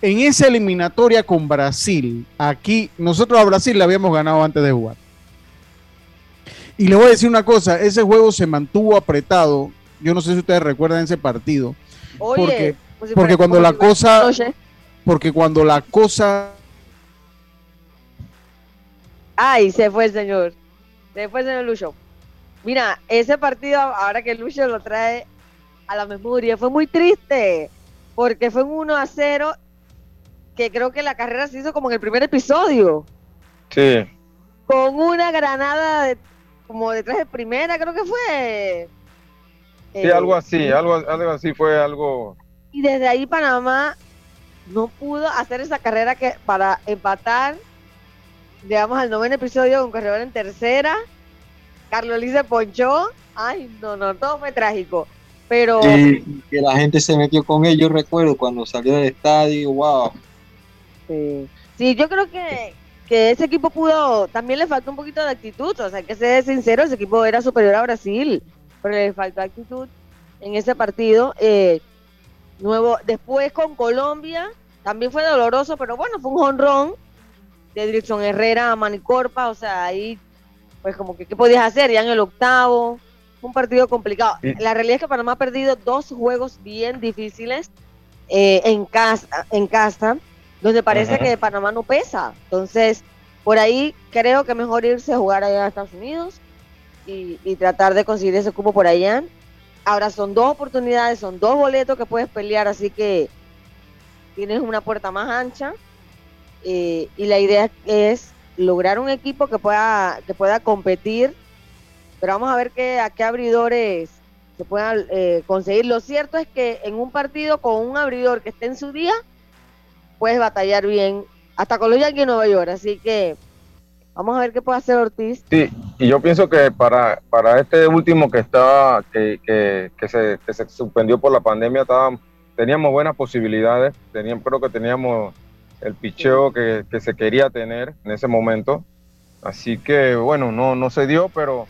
en esa eliminatoria con Brasil, aquí nosotros a Brasil le habíamos ganado antes de jugar. Y le voy a decir una cosa, ese juego se mantuvo apretado. Yo no sé si ustedes recuerdan ese partido. porque, pues porque cuando la cosa, porque cuando la cosa... Ay, se fue el señor. Se fue el señor Lucho. Mira, ese partido, ahora que Lucho lo trae a la memoria, fue muy triste. Porque fue un 1 a 0 que creo que la carrera se hizo como en el primer episodio. Sí. Con una granada de, como detrás de primera, creo que fue. Sí, algo así, algo, algo así fue algo. Y desde ahí Panamá no pudo hacer esa carrera que para empatar, digamos, al noveno episodio con carrera en tercera Carlos se ponchó. Ay, no, no, todo fue trágico. Pero. Que la gente se metió con él, yo recuerdo cuando salió del estadio, wow. Sí, sí yo creo que, que ese equipo pudo. También le faltó un poquito de actitud, o sea, que ser sincero, ese equipo era superior a Brasil, pero le faltó actitud en ese partido. Eh, nuevo, después con Colombia, también fue doloroso, pero bueno, fue un honrón de Dirección Herrera a Manicorpa, o sea, ahí, pues como que, ¿qué podías hacer? Ya en el octavo, un partido complicado. La realidad es que Panamá ha perdido dos juegos bien difíciles eh, en, casa, en casa, donde parece que Panamá no pesa. Entonces, por ahí creo que mejor irse a jugar allá a Estados Unidos y, y tratar de conseguir ese cupo por allá. Ahora son dos oportunidades, son dos boletos que puedes pelear, así que tienes una puerta más ancha. Eh, y la idea es lograr un equipo que pueda, que pueda competir pero vamos a ver qué, a qué abridores se puedan eh, conseguir. Lo cierto es que en un partido con un abridor que esté en su día, puedes batallar bien, hasta con los Yankees Nueva York. Así que vamos a ver qué puede hacer Ortiz. Sí, y yo pienso que para, para este último que estaba, que, que, se, suspendió por la pandemia, teníamos buenas posibilidades. Teníamos, creo que teníamos el picheo que, que se quería tener en ese momento. Así que bueno, no, no se dio, pero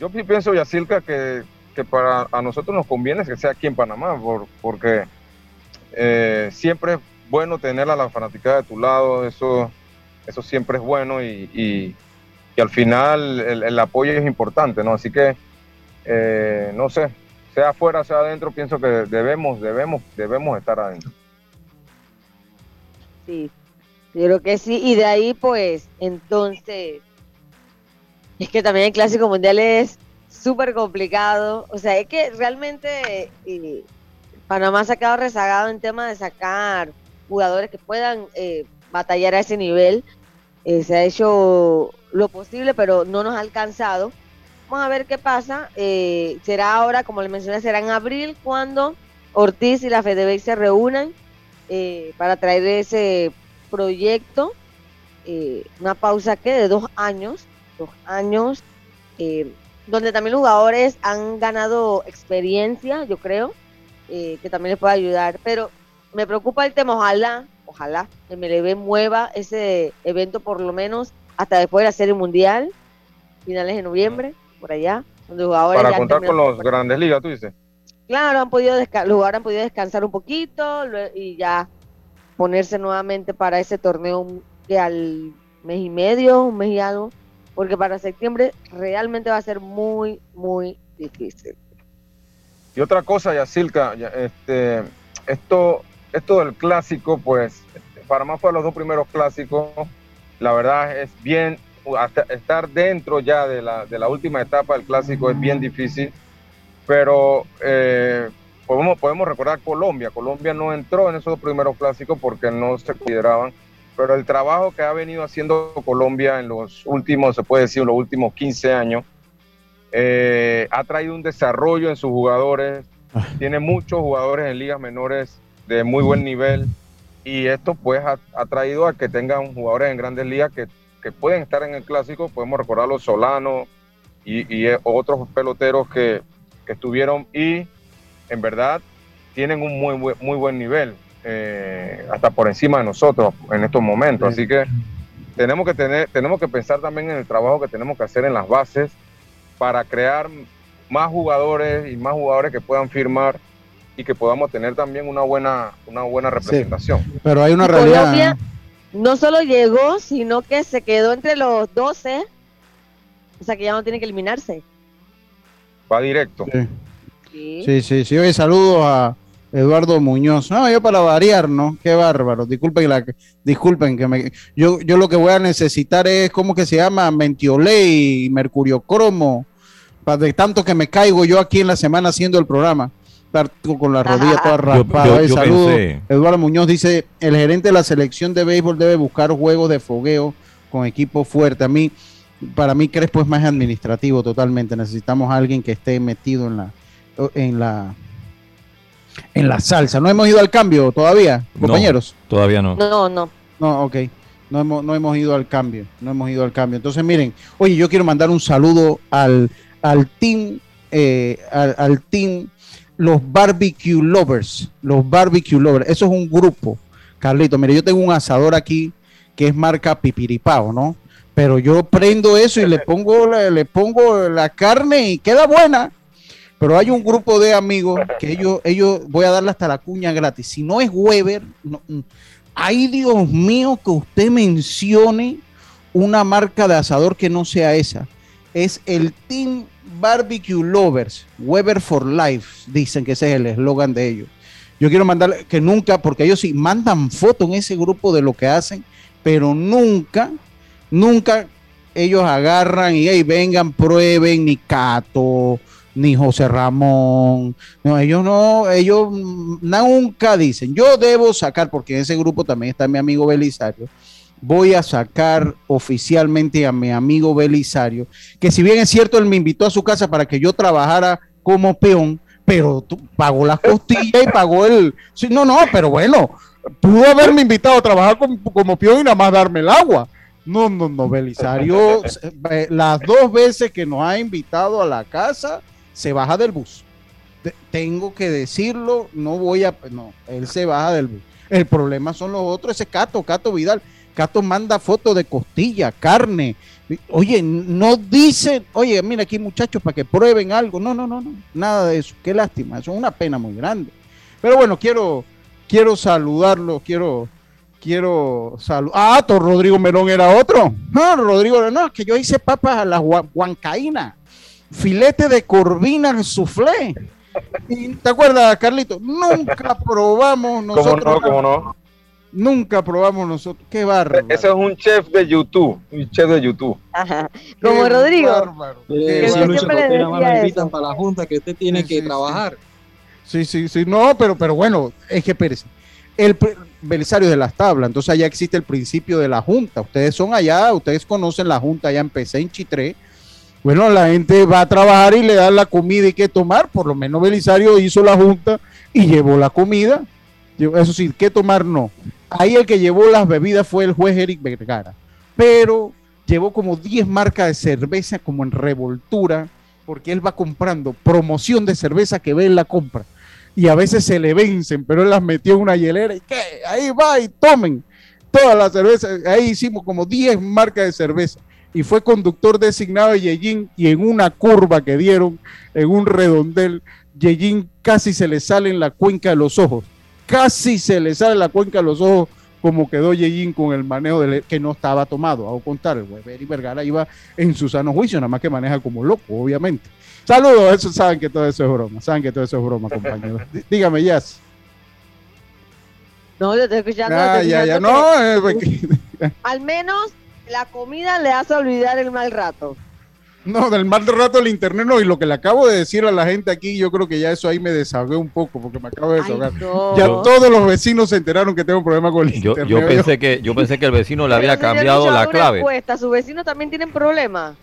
yo pienso, Yacilca, que, que para a nosotros nos conviene que sea aquí en Panamá, porque eh, siempre es bueno tener a la fanaticada de tu lado, eso, eso siempre es bueno y, y, al final el, apoyo es importante, ¿no? Así que, eh, no sé, sea afuera, sea adentro, pienso que debemos, debemos, debemos estar adentro. Sí, creo que sí, y de ahí pues, entonces, es que también el Clásico Mundial es súper complicado. O sea, es que realmente Panamá se ha quedado rezagado en tema de sacar jugadores que puedan eh, batallar a ese nivel. Eh, se ha hecho lo posible, pero no nos ha alcanzado. Vamos a ver qué pasa. será ahora, como le mencioné, será en abril cuando Ortiz y la FedeBay se reúnan para traer ese proyecto. una pausa que de dos años años, eh, donde también los jugadores han ganado experiencia, yo creo, eh, que también les puede ayudar. Pero me preocupa el tema, ojalá, ojalá MLB mueva ese evento por lo menos hasta después de la Serie Mundial, finales de noviembre, por allá, donde jugadores... Para contar con los grandes ligas, tú dices. Claro, han podido los jugadores han podido descansar un poquito y ya ponerse nuevamente para ese torneo que al mes y medio, un mes y algo, porque para septiembre realmente va a ser muy, muy difícil. Y otra cosa, Yacilca, este, esto, esto del clásico, pues, para más para los dos primeros clásicos, la verdad es bien, estar dentro ya de la, de la última etapa del clásico es bien difícil, pero eh, podemos, podemos recordar Colombia. Colombia no entró en esos dos primeros clásicos porque no se consideraban pero el trabajo que ha venido haciendo Colombia en los últimos, se puede decir, los últimos 15 años, eh, ha traído un desarrollo en sus jugadores, ah. tiene muchos jugadores en ligas menores de muy buen nivel y esto pues ha, traído a que tengan jugadores en grandes ligas que, que, pueden estar en el clásico, podemos recordar los Solano y, y otros peloteros que, que, estuvieron y en verdad tienen un muy, muy buen nivel. Eh, hasta por encima de nosotros en estos momentos. Así que tenemos que, tener, tenemos que pensar también en el trabajo que tenemos que hacer en las bases para crear más jugadores y más jugadores que puedan firmar y que podamos tener también una buena, una buena representación. pero hay una realidad. Colombia no solo llegó, sino que se quedó entre los 12, o sea que ya no tiene que eliminarse. Va directo. Sí, sí, sí. sí. Oye, saludos a, Eduardo Muñoz. No, yo para variar, ¿no? Qué bárbaro. Disculpen, la, disculpen que me. Yo, yo lo que voy a necesitar es, ¿cómo que se llama? Mentioley, Mercurio Cromo. Para de tanto que me caigo yo aquí en la semana haciendo el programa. Estar con la rodilla toda raspada. Saludos. Eduardo Muñoz dice: el gerente de la selección de béisbol debe buscar juegos de fogueo con equipo fuerte. A mí, para mí, Crespo es más administrativo totalmente. Necesitamos a alguien que esté metido en la, en la en la salsa. ¿No hemos ido al cambio todavía, compañeros? todavía no. No, no. No, ok. No hemos, no hemos ido al cambio, no hemos ido al cambio. Entonces, miren, oye, yo quiero mandar un saludo al, al team, eh, al, al team, los barbecue lovers, los barbecue lovers. Eso es un grupo, Carlito. Mire, yo tengo un asador aquí que es marca Pipiripao, ¿no? Pero yo prendo eso y le pongo, pongo la carne y queda buena. Pero hay un grupo de amigos que ellos, ellos voy a darle hasta la cuña gratis. Si no es Weber, no, ay Dios mío que usted mencione una marca de asador que no sea esa. Es el Team Barbecue Lovers, Weber for Life, dicen que ese es el eslogan de ellos. Yo quiero mandarle que nunca, porque ellos sí mandan fotos en ese grupo de lo que hacen, pero nunca, nunca ellos agarran y hey, vengan, prueben, ni Cato, ni José Ramón. No, ellos no, ellos nunca dicen, yo debo sacar, porque en ese grupo también está mi amigo Belisario, voy a sacar oficialmente a mi amigo Belisario, que si bien es cierto, él me invitó a su casa para que yo trabajara como peón, pero tú, pagó las costillas y pagó el... No, no, pero bueno, pudo haberme invitado a trabajar como, peón y nada más darme el agua. No, no, no, Belisario, eh, las dos veces que nos ha invitado a la casa, se baja del bus. Te- tengo que decirlo, no voy a, no, él se baja del bus. El problema son los otros, ese Cato, Cato Vidal. Cato manda fotos de costilla, carne. Oye, no dice, oye, mira aquí muchachos para que prueben algo. No, no, no, no, nada de eso. Qué lástima, eso es una pena muy grande. Pero bueno, quiero, quiero saludarlo, quiero, quiero saludar. Ah, Tor Rodrigo Melón era otro. No, Rodrigo, no, que yo hice papas a la hua- huancaína filete de corvina en soufflé. ¿Y ¿Te acuerdas, Carlito? Nunca probamos ¿Cómo nosotros. no? ¿Cómo no? Nunca probamos nosotros. Qué bárbaro. Ese es un chef de YouTube, un chef de YouTube. Ajá. Como Rodrigo. Eh, Que siempre Cotera, mano, decía me invitan eso. para la junta que usted tiene que trabajar. Sí, sí, sí. No, pero, pero bueno, es que espérese. El Belisario de las tablas, entonces allá existe el principio de la junta. Ustedes son allá, ustedes conocen la junta, ya empecé en Chitré. Bueno, la gente va a trabajar y le dan la comida y qué tomar. Por lo menos Belisario hizo la junta y llevó la comida. Eso sí, qué tomar no. Ahí el que llevó las bebidas fue el juez Eric Vergara. Pero llevó como 10 marcas de cerveza como en revoltura, porque él va comprando promoción de cerveza que ve en la compra. Y a veces se le vencen, pero él las metió en una hielera y ¿qué? Ahí va y tomen todas las cervezas. Ahí hicimos como 10 marcas de cerveza. Y fue conductor designado de Yejin y en una curva que dieron, en un redondel, Yejin casi se le sale en la cuenca de los ojos. Casi se le sale la cuenca de los ojos como quedó Yejin con el manejo del que no estaba tomado. A contar, el Weber y Vergara iba en su sano juicio, nada más que maneja como loco, obviamente. Saludos, eso saben que todo eso es broma, saben que todo eso es broma, compañeros. Dí- Dígame, Jazz. No, yo estoy escuchando. Ah, ya, ya, no, eh, porque- Al menos la comida le hace olvidar el mal rato. No, del mal rato del internet, no, y lo que le acabo de decir a la gente aquí, yo creo que ya eso ahí me desahogué un poco, porque me acabo de desahogar. no. Ya todos los vecinos se enteraron que tengo un problema con el Yo, internet. yo pensé que yo pensé que el vecino le había cambiado la clave. encuesta, ¿Sus vecinos también tienen problemas?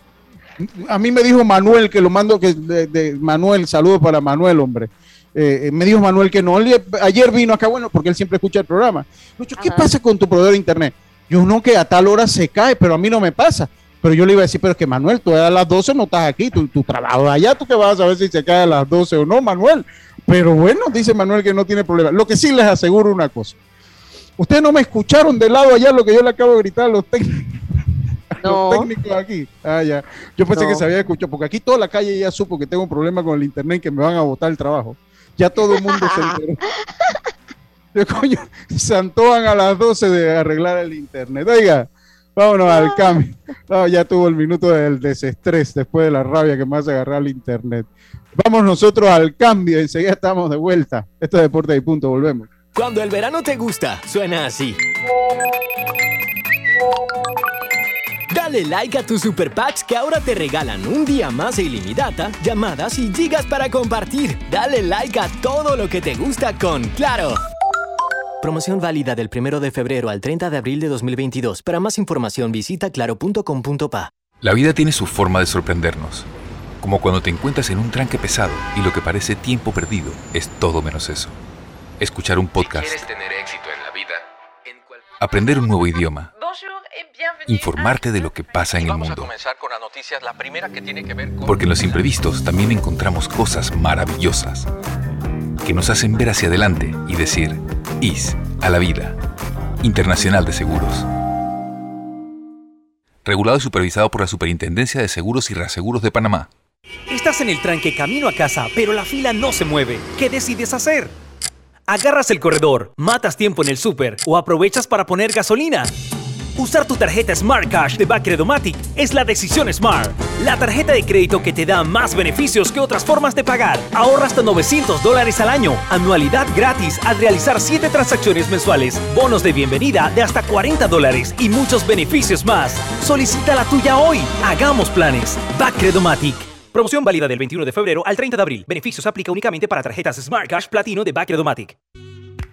A mí me dijo Manuel, que lo mando, que de, de- Manuel, saludos para Manuel, hombre. Eh, eh, me dijo Manuel que no. Él ayer vino acá, bueno, porque él siempre escucha el programa. Lucho, ¿qué pasa con tu proveedor de internet? Yo no, que a tal hora se cae, pero a mí no me pasa. Pero yo le iba a decir, pero es que Manuel, tú a las 12 no estás aquí, tu, tu trabajo allá, tú que vas a saber si se cae a las 12 o no, Manuel. Pero bueno, dice Manuel que no tiene problema. Lo que sí les aseguro una cosa. Ustedes no me escucharon de lado allá lo que yo le acabo de gritar a los técnicos. No. Los técnicos aquí. Ah, ya. Yo pensé No. que se había escuchado, porque aquí toda la calle ya supo que tengo un problema con el internet, que me van a botar el trabajo. Ya todo el mundo se enteró. Yo, coño, se antojan a las 12 de arreglar el internet. Oiga, vámonos al cambio. Ya tuvo el minuto del desestrés después de la rabia que hace agarrar el internet. Vamos nosotros al cambio, enseguida estamos de vuelta. Esto es Deporte y Punto, volvemos. Cuando el verano te gusta, suena así. Dale like a tus super packs que ahora te regalan un día más de ilimitada, llamadas y gigas para compartir. Dale like a todo lo que te gusta con Claro. Promoción válida del 1 de febrero al 30 de abril de 2022. Para más información visita claro.com.pa. La vida tiene su forma de sorprendernos, como cuando te encuentras en un tranque pesado y lo que parece tiempo perdido es todo menos eso. Escuchar un podcast, tener éxito en la vida, aprender un nuevo idioma informarte de lo que pasa en el mundo. Porque en los imprevistos también encontramos cosas maravillosas que nos hacen ver hacia adelante y decir, A la vida. Internacional de Seguros. Regulado y supervisado por la Superintendencia de Seguros y Reaseguros de Panamá. Estás en el tranque camino a casa, pero la fila no se mueve. ¿Qué decides hacer? ¿Agarras el corredor, matas tiempo en el súper o aprovechas para poner gasolina? Usar tu tarjeta Smart Cash de Bacredomatic es la decisión Smart. La tarjeta de crédito que te da más beneficios que otras formas de pagar. Ahorra hasta 900 dólares al año. Anualidad gratis al realizar 7 transacciones mensuales. Bonos de bienvenida de hasta 40 dólares y muchos beneficios más. Solicita la tuya hoy. Hagamos planes. Bacredomatic. Promoción válida del 21 de febrero al 30 de abril. Beneficios aplica únicamente para tarjetas Smart Cash Platino de Bacredomatic.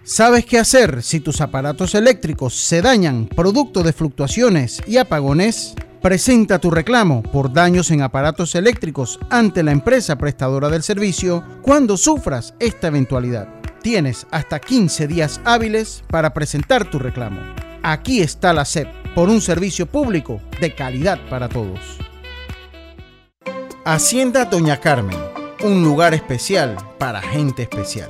¿Sabes qué hacer si tus aparatos eléctricos se dañan producto de fluctuaciones y apagones? Presenta tu reclamo por daños en aparatos eléctricos ante la empresa prestadora del servicio cuando sufras esta eventualidad. Tienes hasta 15 días hábiles para presentar tu reclamo. Aquí está la SEP por un servicio público de calidad para todos. Hacienda Doña Carmen, un lugar especial para gente especial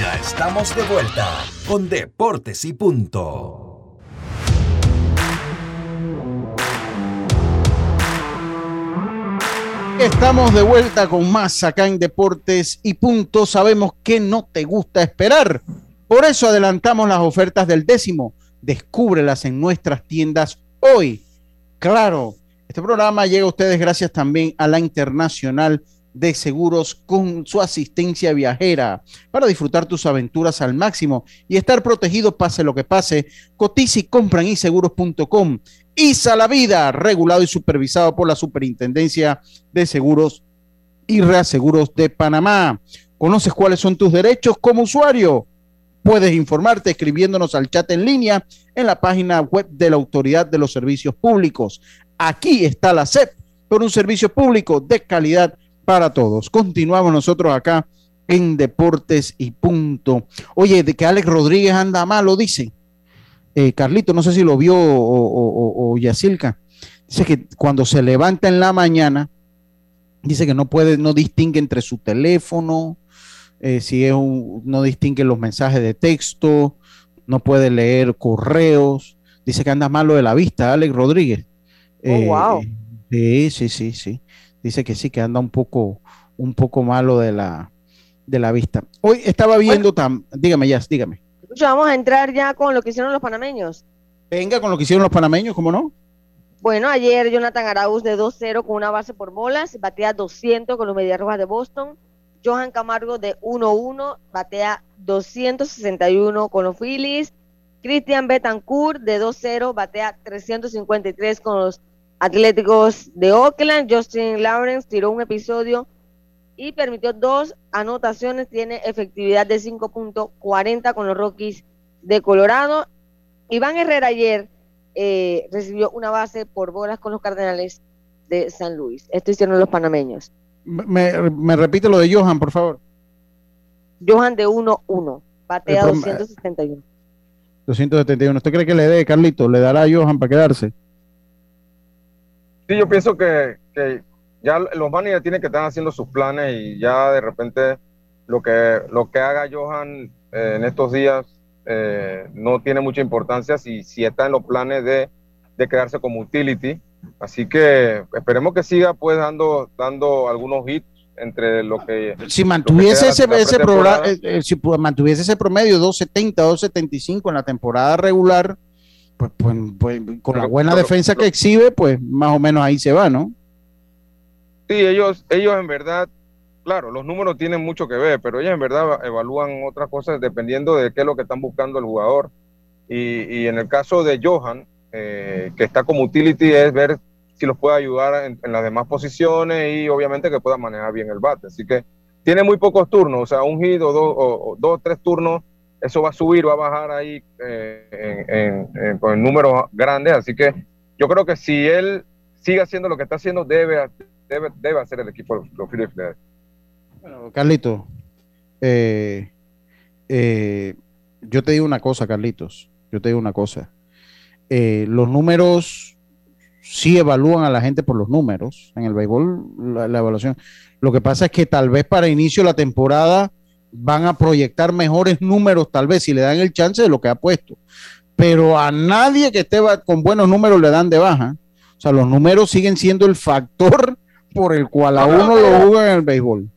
Ya estamos de vuelta con Deportes y Punto. Estamos de vuelta con más acá en Deportes y Punto. Sabemos que no te gusta esperar. Por eso adelantamos las ofertas del décimo. Descúbrelas en nuestras tiendas hoy. Claro, este programa llega a ustedes gracias también a la Internacional de Seguros con su asistencia viajera para disfrutar tus aventuras al máximo y estar protegido pase lo que pase. Cotiza y iseguros.com. ISA la vida, regulado y supervisado por la Superintendencia de Seguros y Reaseguros de Panamá. ¿Conoces cuáles son tus derechos como usuario? Puedes informarte escribiéndonos al chat en línea en la página web de la Autoridad de los Servicios Públicos. Aquí está la SEP por un servicio público de calidad para todos. Continuamos nosotros acá en Deportes y Punto. Oye, de que Alex Rodríguez anda malo, dice. Eh, Carlito, no sé si lo vio o, o, Yacilca. Dice que cuando se levanta en la mañana, dice que no puede, no distingue entre su teléfono, eh, si es un, no distingue los mensajes de texto, no puede leer correos. Dice que anda malo de la vista, Alex Rodríguez. Oh, wow. Eh, sí, sí, sí, sí dice que sí, que anda un poco, un poco malo de la, de la vista. Hoy estaba viendo, tam, dígame, ya, dígame. Vamos a entrar ya con lo que hicieron los panameños. Venga, con lo que hicieron los panameños, ¿cómo no? Bueno, ayer Jonathan Arauz de 2-0 con una base por bolas, batea 200 con los Medias Rojas de Boston. Johan Camargo de 1-1, batea 261 con los Phillies. Christian Betancourt de 2-0, batea 353 con los Atléticos de Oakland, Justin Lawrence tiró un episodio y permitió dos anotaciones, tiene efectividad de 5.40 con los Rockies de Colorado. Iván Herrera ayer eh, recibió una base por bolas con los Cardenales de San Luis. Esto hicieron los panameños. Me, repite lo de Johan, por favor. Johan de 1-1, batea 271. 271. ¿Usted cree que le dé, Carlito? ¿Le dará a Johan para quedarse? Sí, yo pienso que, ya los managers tienen que estar haciendo sus planes y ya de repente lo que, lo que haga Johan eh, en estos días eh, no tiene mucha importancia si, si está en los planes de, quedarse como utility. Así que esperemos que siga pues dando, dando algunos hits entre lo que si mantuviese ese, ese programa eh, si mantuviese ese promedio 270 275 en la temporada regular pues, pues, pues, con la buena defensa que exhibe, pues más o menos ahí se va, ¿no? Sí, ellos, ellos en verdad claro, los números tienen mucho que ver, pero ellos en verdad evalúan otras cosas dependiendo de qué es lo que están buscando el jugador. Y, en el caso de Johan, eh, que está como utility, es ver si los puede ayudar en, las demás posiciones y obviamente que pueda manejar bien el bate. Así que tiene muy pocos turnos, o sea, un hit o dos o, dos, tres turnos, eso va a subir, va a bajar ahí eh, con números grandes. Así que yo creo que si él sigue haciendo lo que está haciendo, debe, debe, debe hacer el equipo los Phillies. Bueno, Carlito, eh, yo te digo una cosa, Carlitos yo te digo una cosa. Eh, los números sí evalúan a la gente por los números. En el béisbol, la, evaluación. Lo que pasa es que tal vez para inicio de la temporada van a proyectar mejores números, tal vez, si le dan el chance de lo que ha puesto. Pero a nadie que esté con buenos números le dan de baja. O sea, los números siguen siendo el factor por el cual a uno lo juega en el béisbol.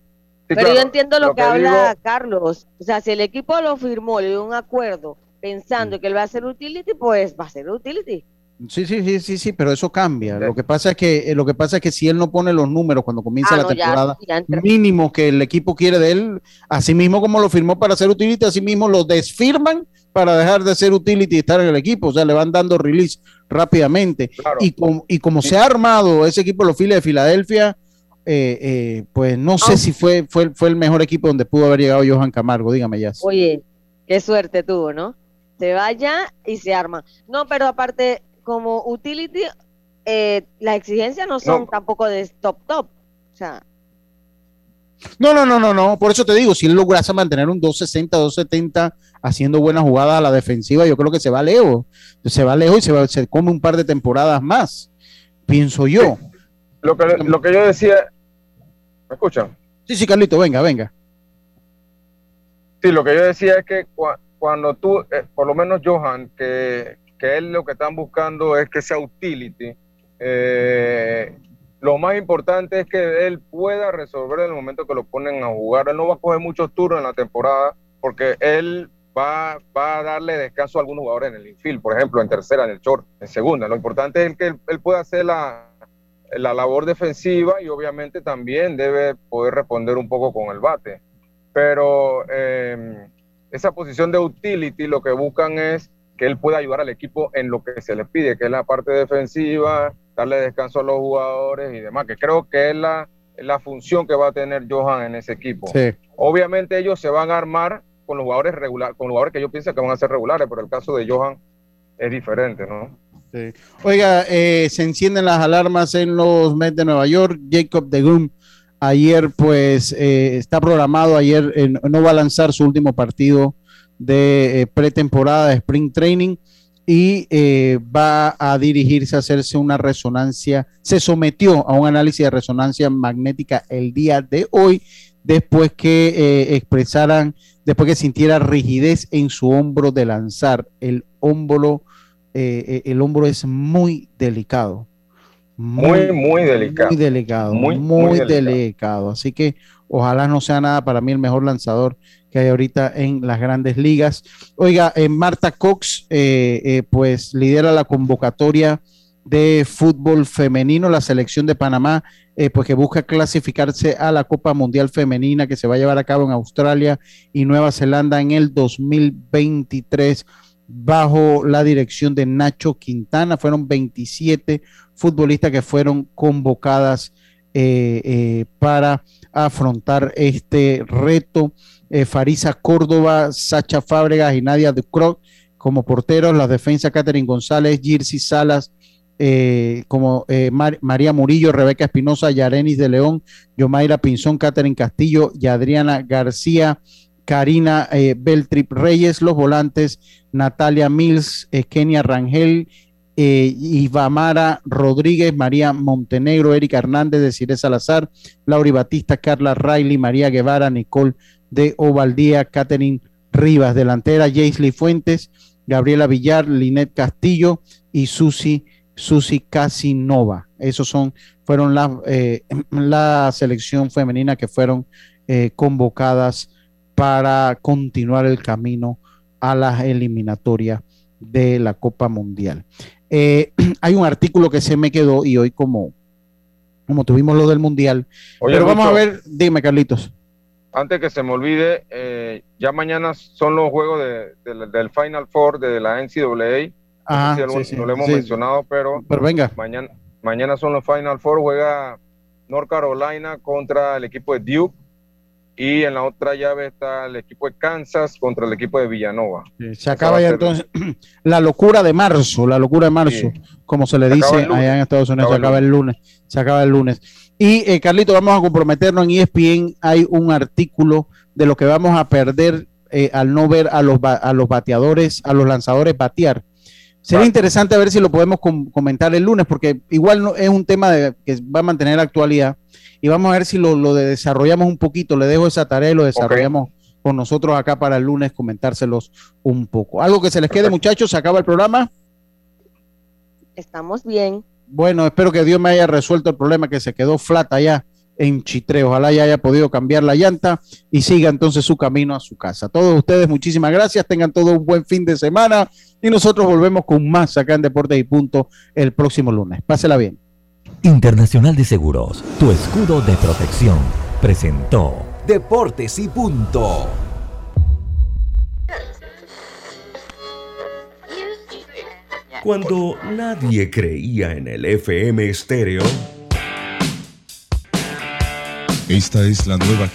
Pero yo entiendo lo, que, habla Carlos. O sea, si el equipo lo firmó, le dio un acuerdo pensando que él va a ser utility, pues va a ser utility. Sí, sí, sí, sí, sí, pero eso cambia. Lo que pasa es que eh, lo que pasa es que si él no pone los números cuando comienza ah, la temporada mínimo que el equipo quiere de él, así mismo como lo firmó para ser utility, así mismo lo desfirman para dejar de ser utility y estar en el equipo. O sea, le van dando release rápidamente. Y, y como se ha armado ese equipo, los Phillies de Filadelfia, eh, eh, pues no sé si fue, fue, fue el mejor equipo donde pudo haber llegado Johan Camargo, dígame ya. Oye, qué suerte tuvo, ¿no? se vaya y se arma. No, pero aparte, como utility, eh, las exigencias no son tampoco de top top. O sea. No, no, no, no, no. Por eso te digo, si él lograse mantener un 260, 270 haciendo buenas jugadas a la defensiva, yo creo que se va lejos. Se va lejos y se, va, se come un par de temporadas más. Pienso yo. Lo, que, lo que yo decía. ¿Me escuchan? Sí, sí, Carlito, venga, venga. Sí, lo que yo decía es que cuando tú, eh, por lo menos Johan, que, que él lo que están buscando es que sea utility, eh, lo más importante es que él pueda resolver en el momento que lo ponen a jugar. Él no va a coger muchos turnos en la temporada porque él va, va a darle descanso a algunos jugadores en el infield, por ejemplo, en tercera, en el short, en segunda. Lo importante es que él, pueda hacer la, la labor defensiva y obviamente también debe poder responder un poco con el bate. Pero eh, esa posición de utility lo que buscan es que él pueda ayudar al equipo en lo que se le pide, que es la parte defensiva, darle descanso a los jugadores y demás, que creo que es la, la función que va a tener Johan en ese equipo. Obviamente ellos se van a armar con los jugadores regulares, con los jugadores que yo pienso que van a ser regulares, pero el caso de Johan es diferente, ¿no? Oiga, eh, se encienden las alarmas en los Mets de Nueva York. Jacob de Grum Ayer, pues, eh, está programado, ayer no va a lanzar su último partido de eh, pretemporada de Spring Training y eh, va a dirigirse a hacerse una resonancia. Se sometió a un análisis de resonancia magnética el día de hoy, después que expresaran, después que sintiera rigidez en su hombro de lanzar. El hombro, el hombro es muy delicado muy, muy, delicado. Muy delicado, muy, delicado. Así que ojalá no sea nada para mí el mejor lanzador que hay ahorita en las grandes ligas. Oiga, eh, Marta Cox, eh, eh, pues lidera la convocatoria de fútbol femenino, la selección de Panamá, pues que busca clasificarse a la Copa Mundial Femenina que se va a llevar a cabo en Australia y Nueva Zelanda en el 2023 bajo la dirección de Nacho Quintana. Fueron 27 futbolistas que fueron convocadas para afrontar este reto. Eh, Farisa Córdoba, Sacha Fábregas y Nadia Ducroc como porteros, la defensa Catherine González, Girsi Salas, como María Murillo, Rebeca Espinosa, Yarenis de León, Yomaira Pinzón, Catherine Castillo y Adriana García, Karina Beltrip Reyes, los volantes Natalia Mills, Kenia Rangel eh, Ivamara Rodríguez, María Montenegro, Erika Hernández, Desiree Salazar, Lauri Batista, Carla Riley, María Guevara, Nicole de Ovaldía, Catherine Rivas, delantera, Jaisley Fuentes, Gabriela Villar, Linet Castillo y Susi, Susi Casinova. Esos son, fueron la, eh, la selección femenina que fueron eh, convocadas para continuar el camino a la eliminatoria de la Copa Mundial. Eh, hay un artículo que se me quedó y hoy como, como tuvimos lo del Mundial. Pero vamos a ver, dime, Carlitos. Antes que se me olvide, eh, ya mañana son los juegos del Final Four de la NCAA. Ah, no, lo hemos mencionado, pero, pero venga. Mañana, mañana son los Final Four. Juega North Carolina contra el equipo de Duke. Y en la otra llave está el equipo de Kansas contra el equipo de Villanova. se acaba ya entonces la locura de marzo, la locura de marzo, como se le dice allá en Estados Unidos, se acaba, el lunes. Se acaba el lunes. Y eh, Carlito, vamos a comprometernos en ESPN. Hay un artículo de lo que vamos a perder eh, al no ver a los, a los bateadores, a los lanzadores batear. Sería interesante ver si lo podemos comentar el lunes, porque igual no, es un tema de, que va a mantener la actualidad. Y vamos a ver si lo, desarrollamos un poquito. Le dejo esa tarea y lo desarrollamos con nosotros acá para el lunes, comentárselos un poco. ¿Algo que se les quede, muchachos? ¿Se acaba el programa? Estamos bien. Bueno, espero que Dios me haya resuelto el problema que se quedó flat allá en Chitre. Ojalá ya haya podido cambiar la llanta y siga entonces su camino a su casa. Todos ustedes, muchísimas gracias. Tengan todo un buen fin de semana y nosotros volvemos con más acá en Deportes y Punto el próximo lunes. Pásela bien. Internacional de Seguros, tu escudo de protección, presentó Deportes y Punto. Cuando nadie creía en el FM estéreo. Esta es la nueva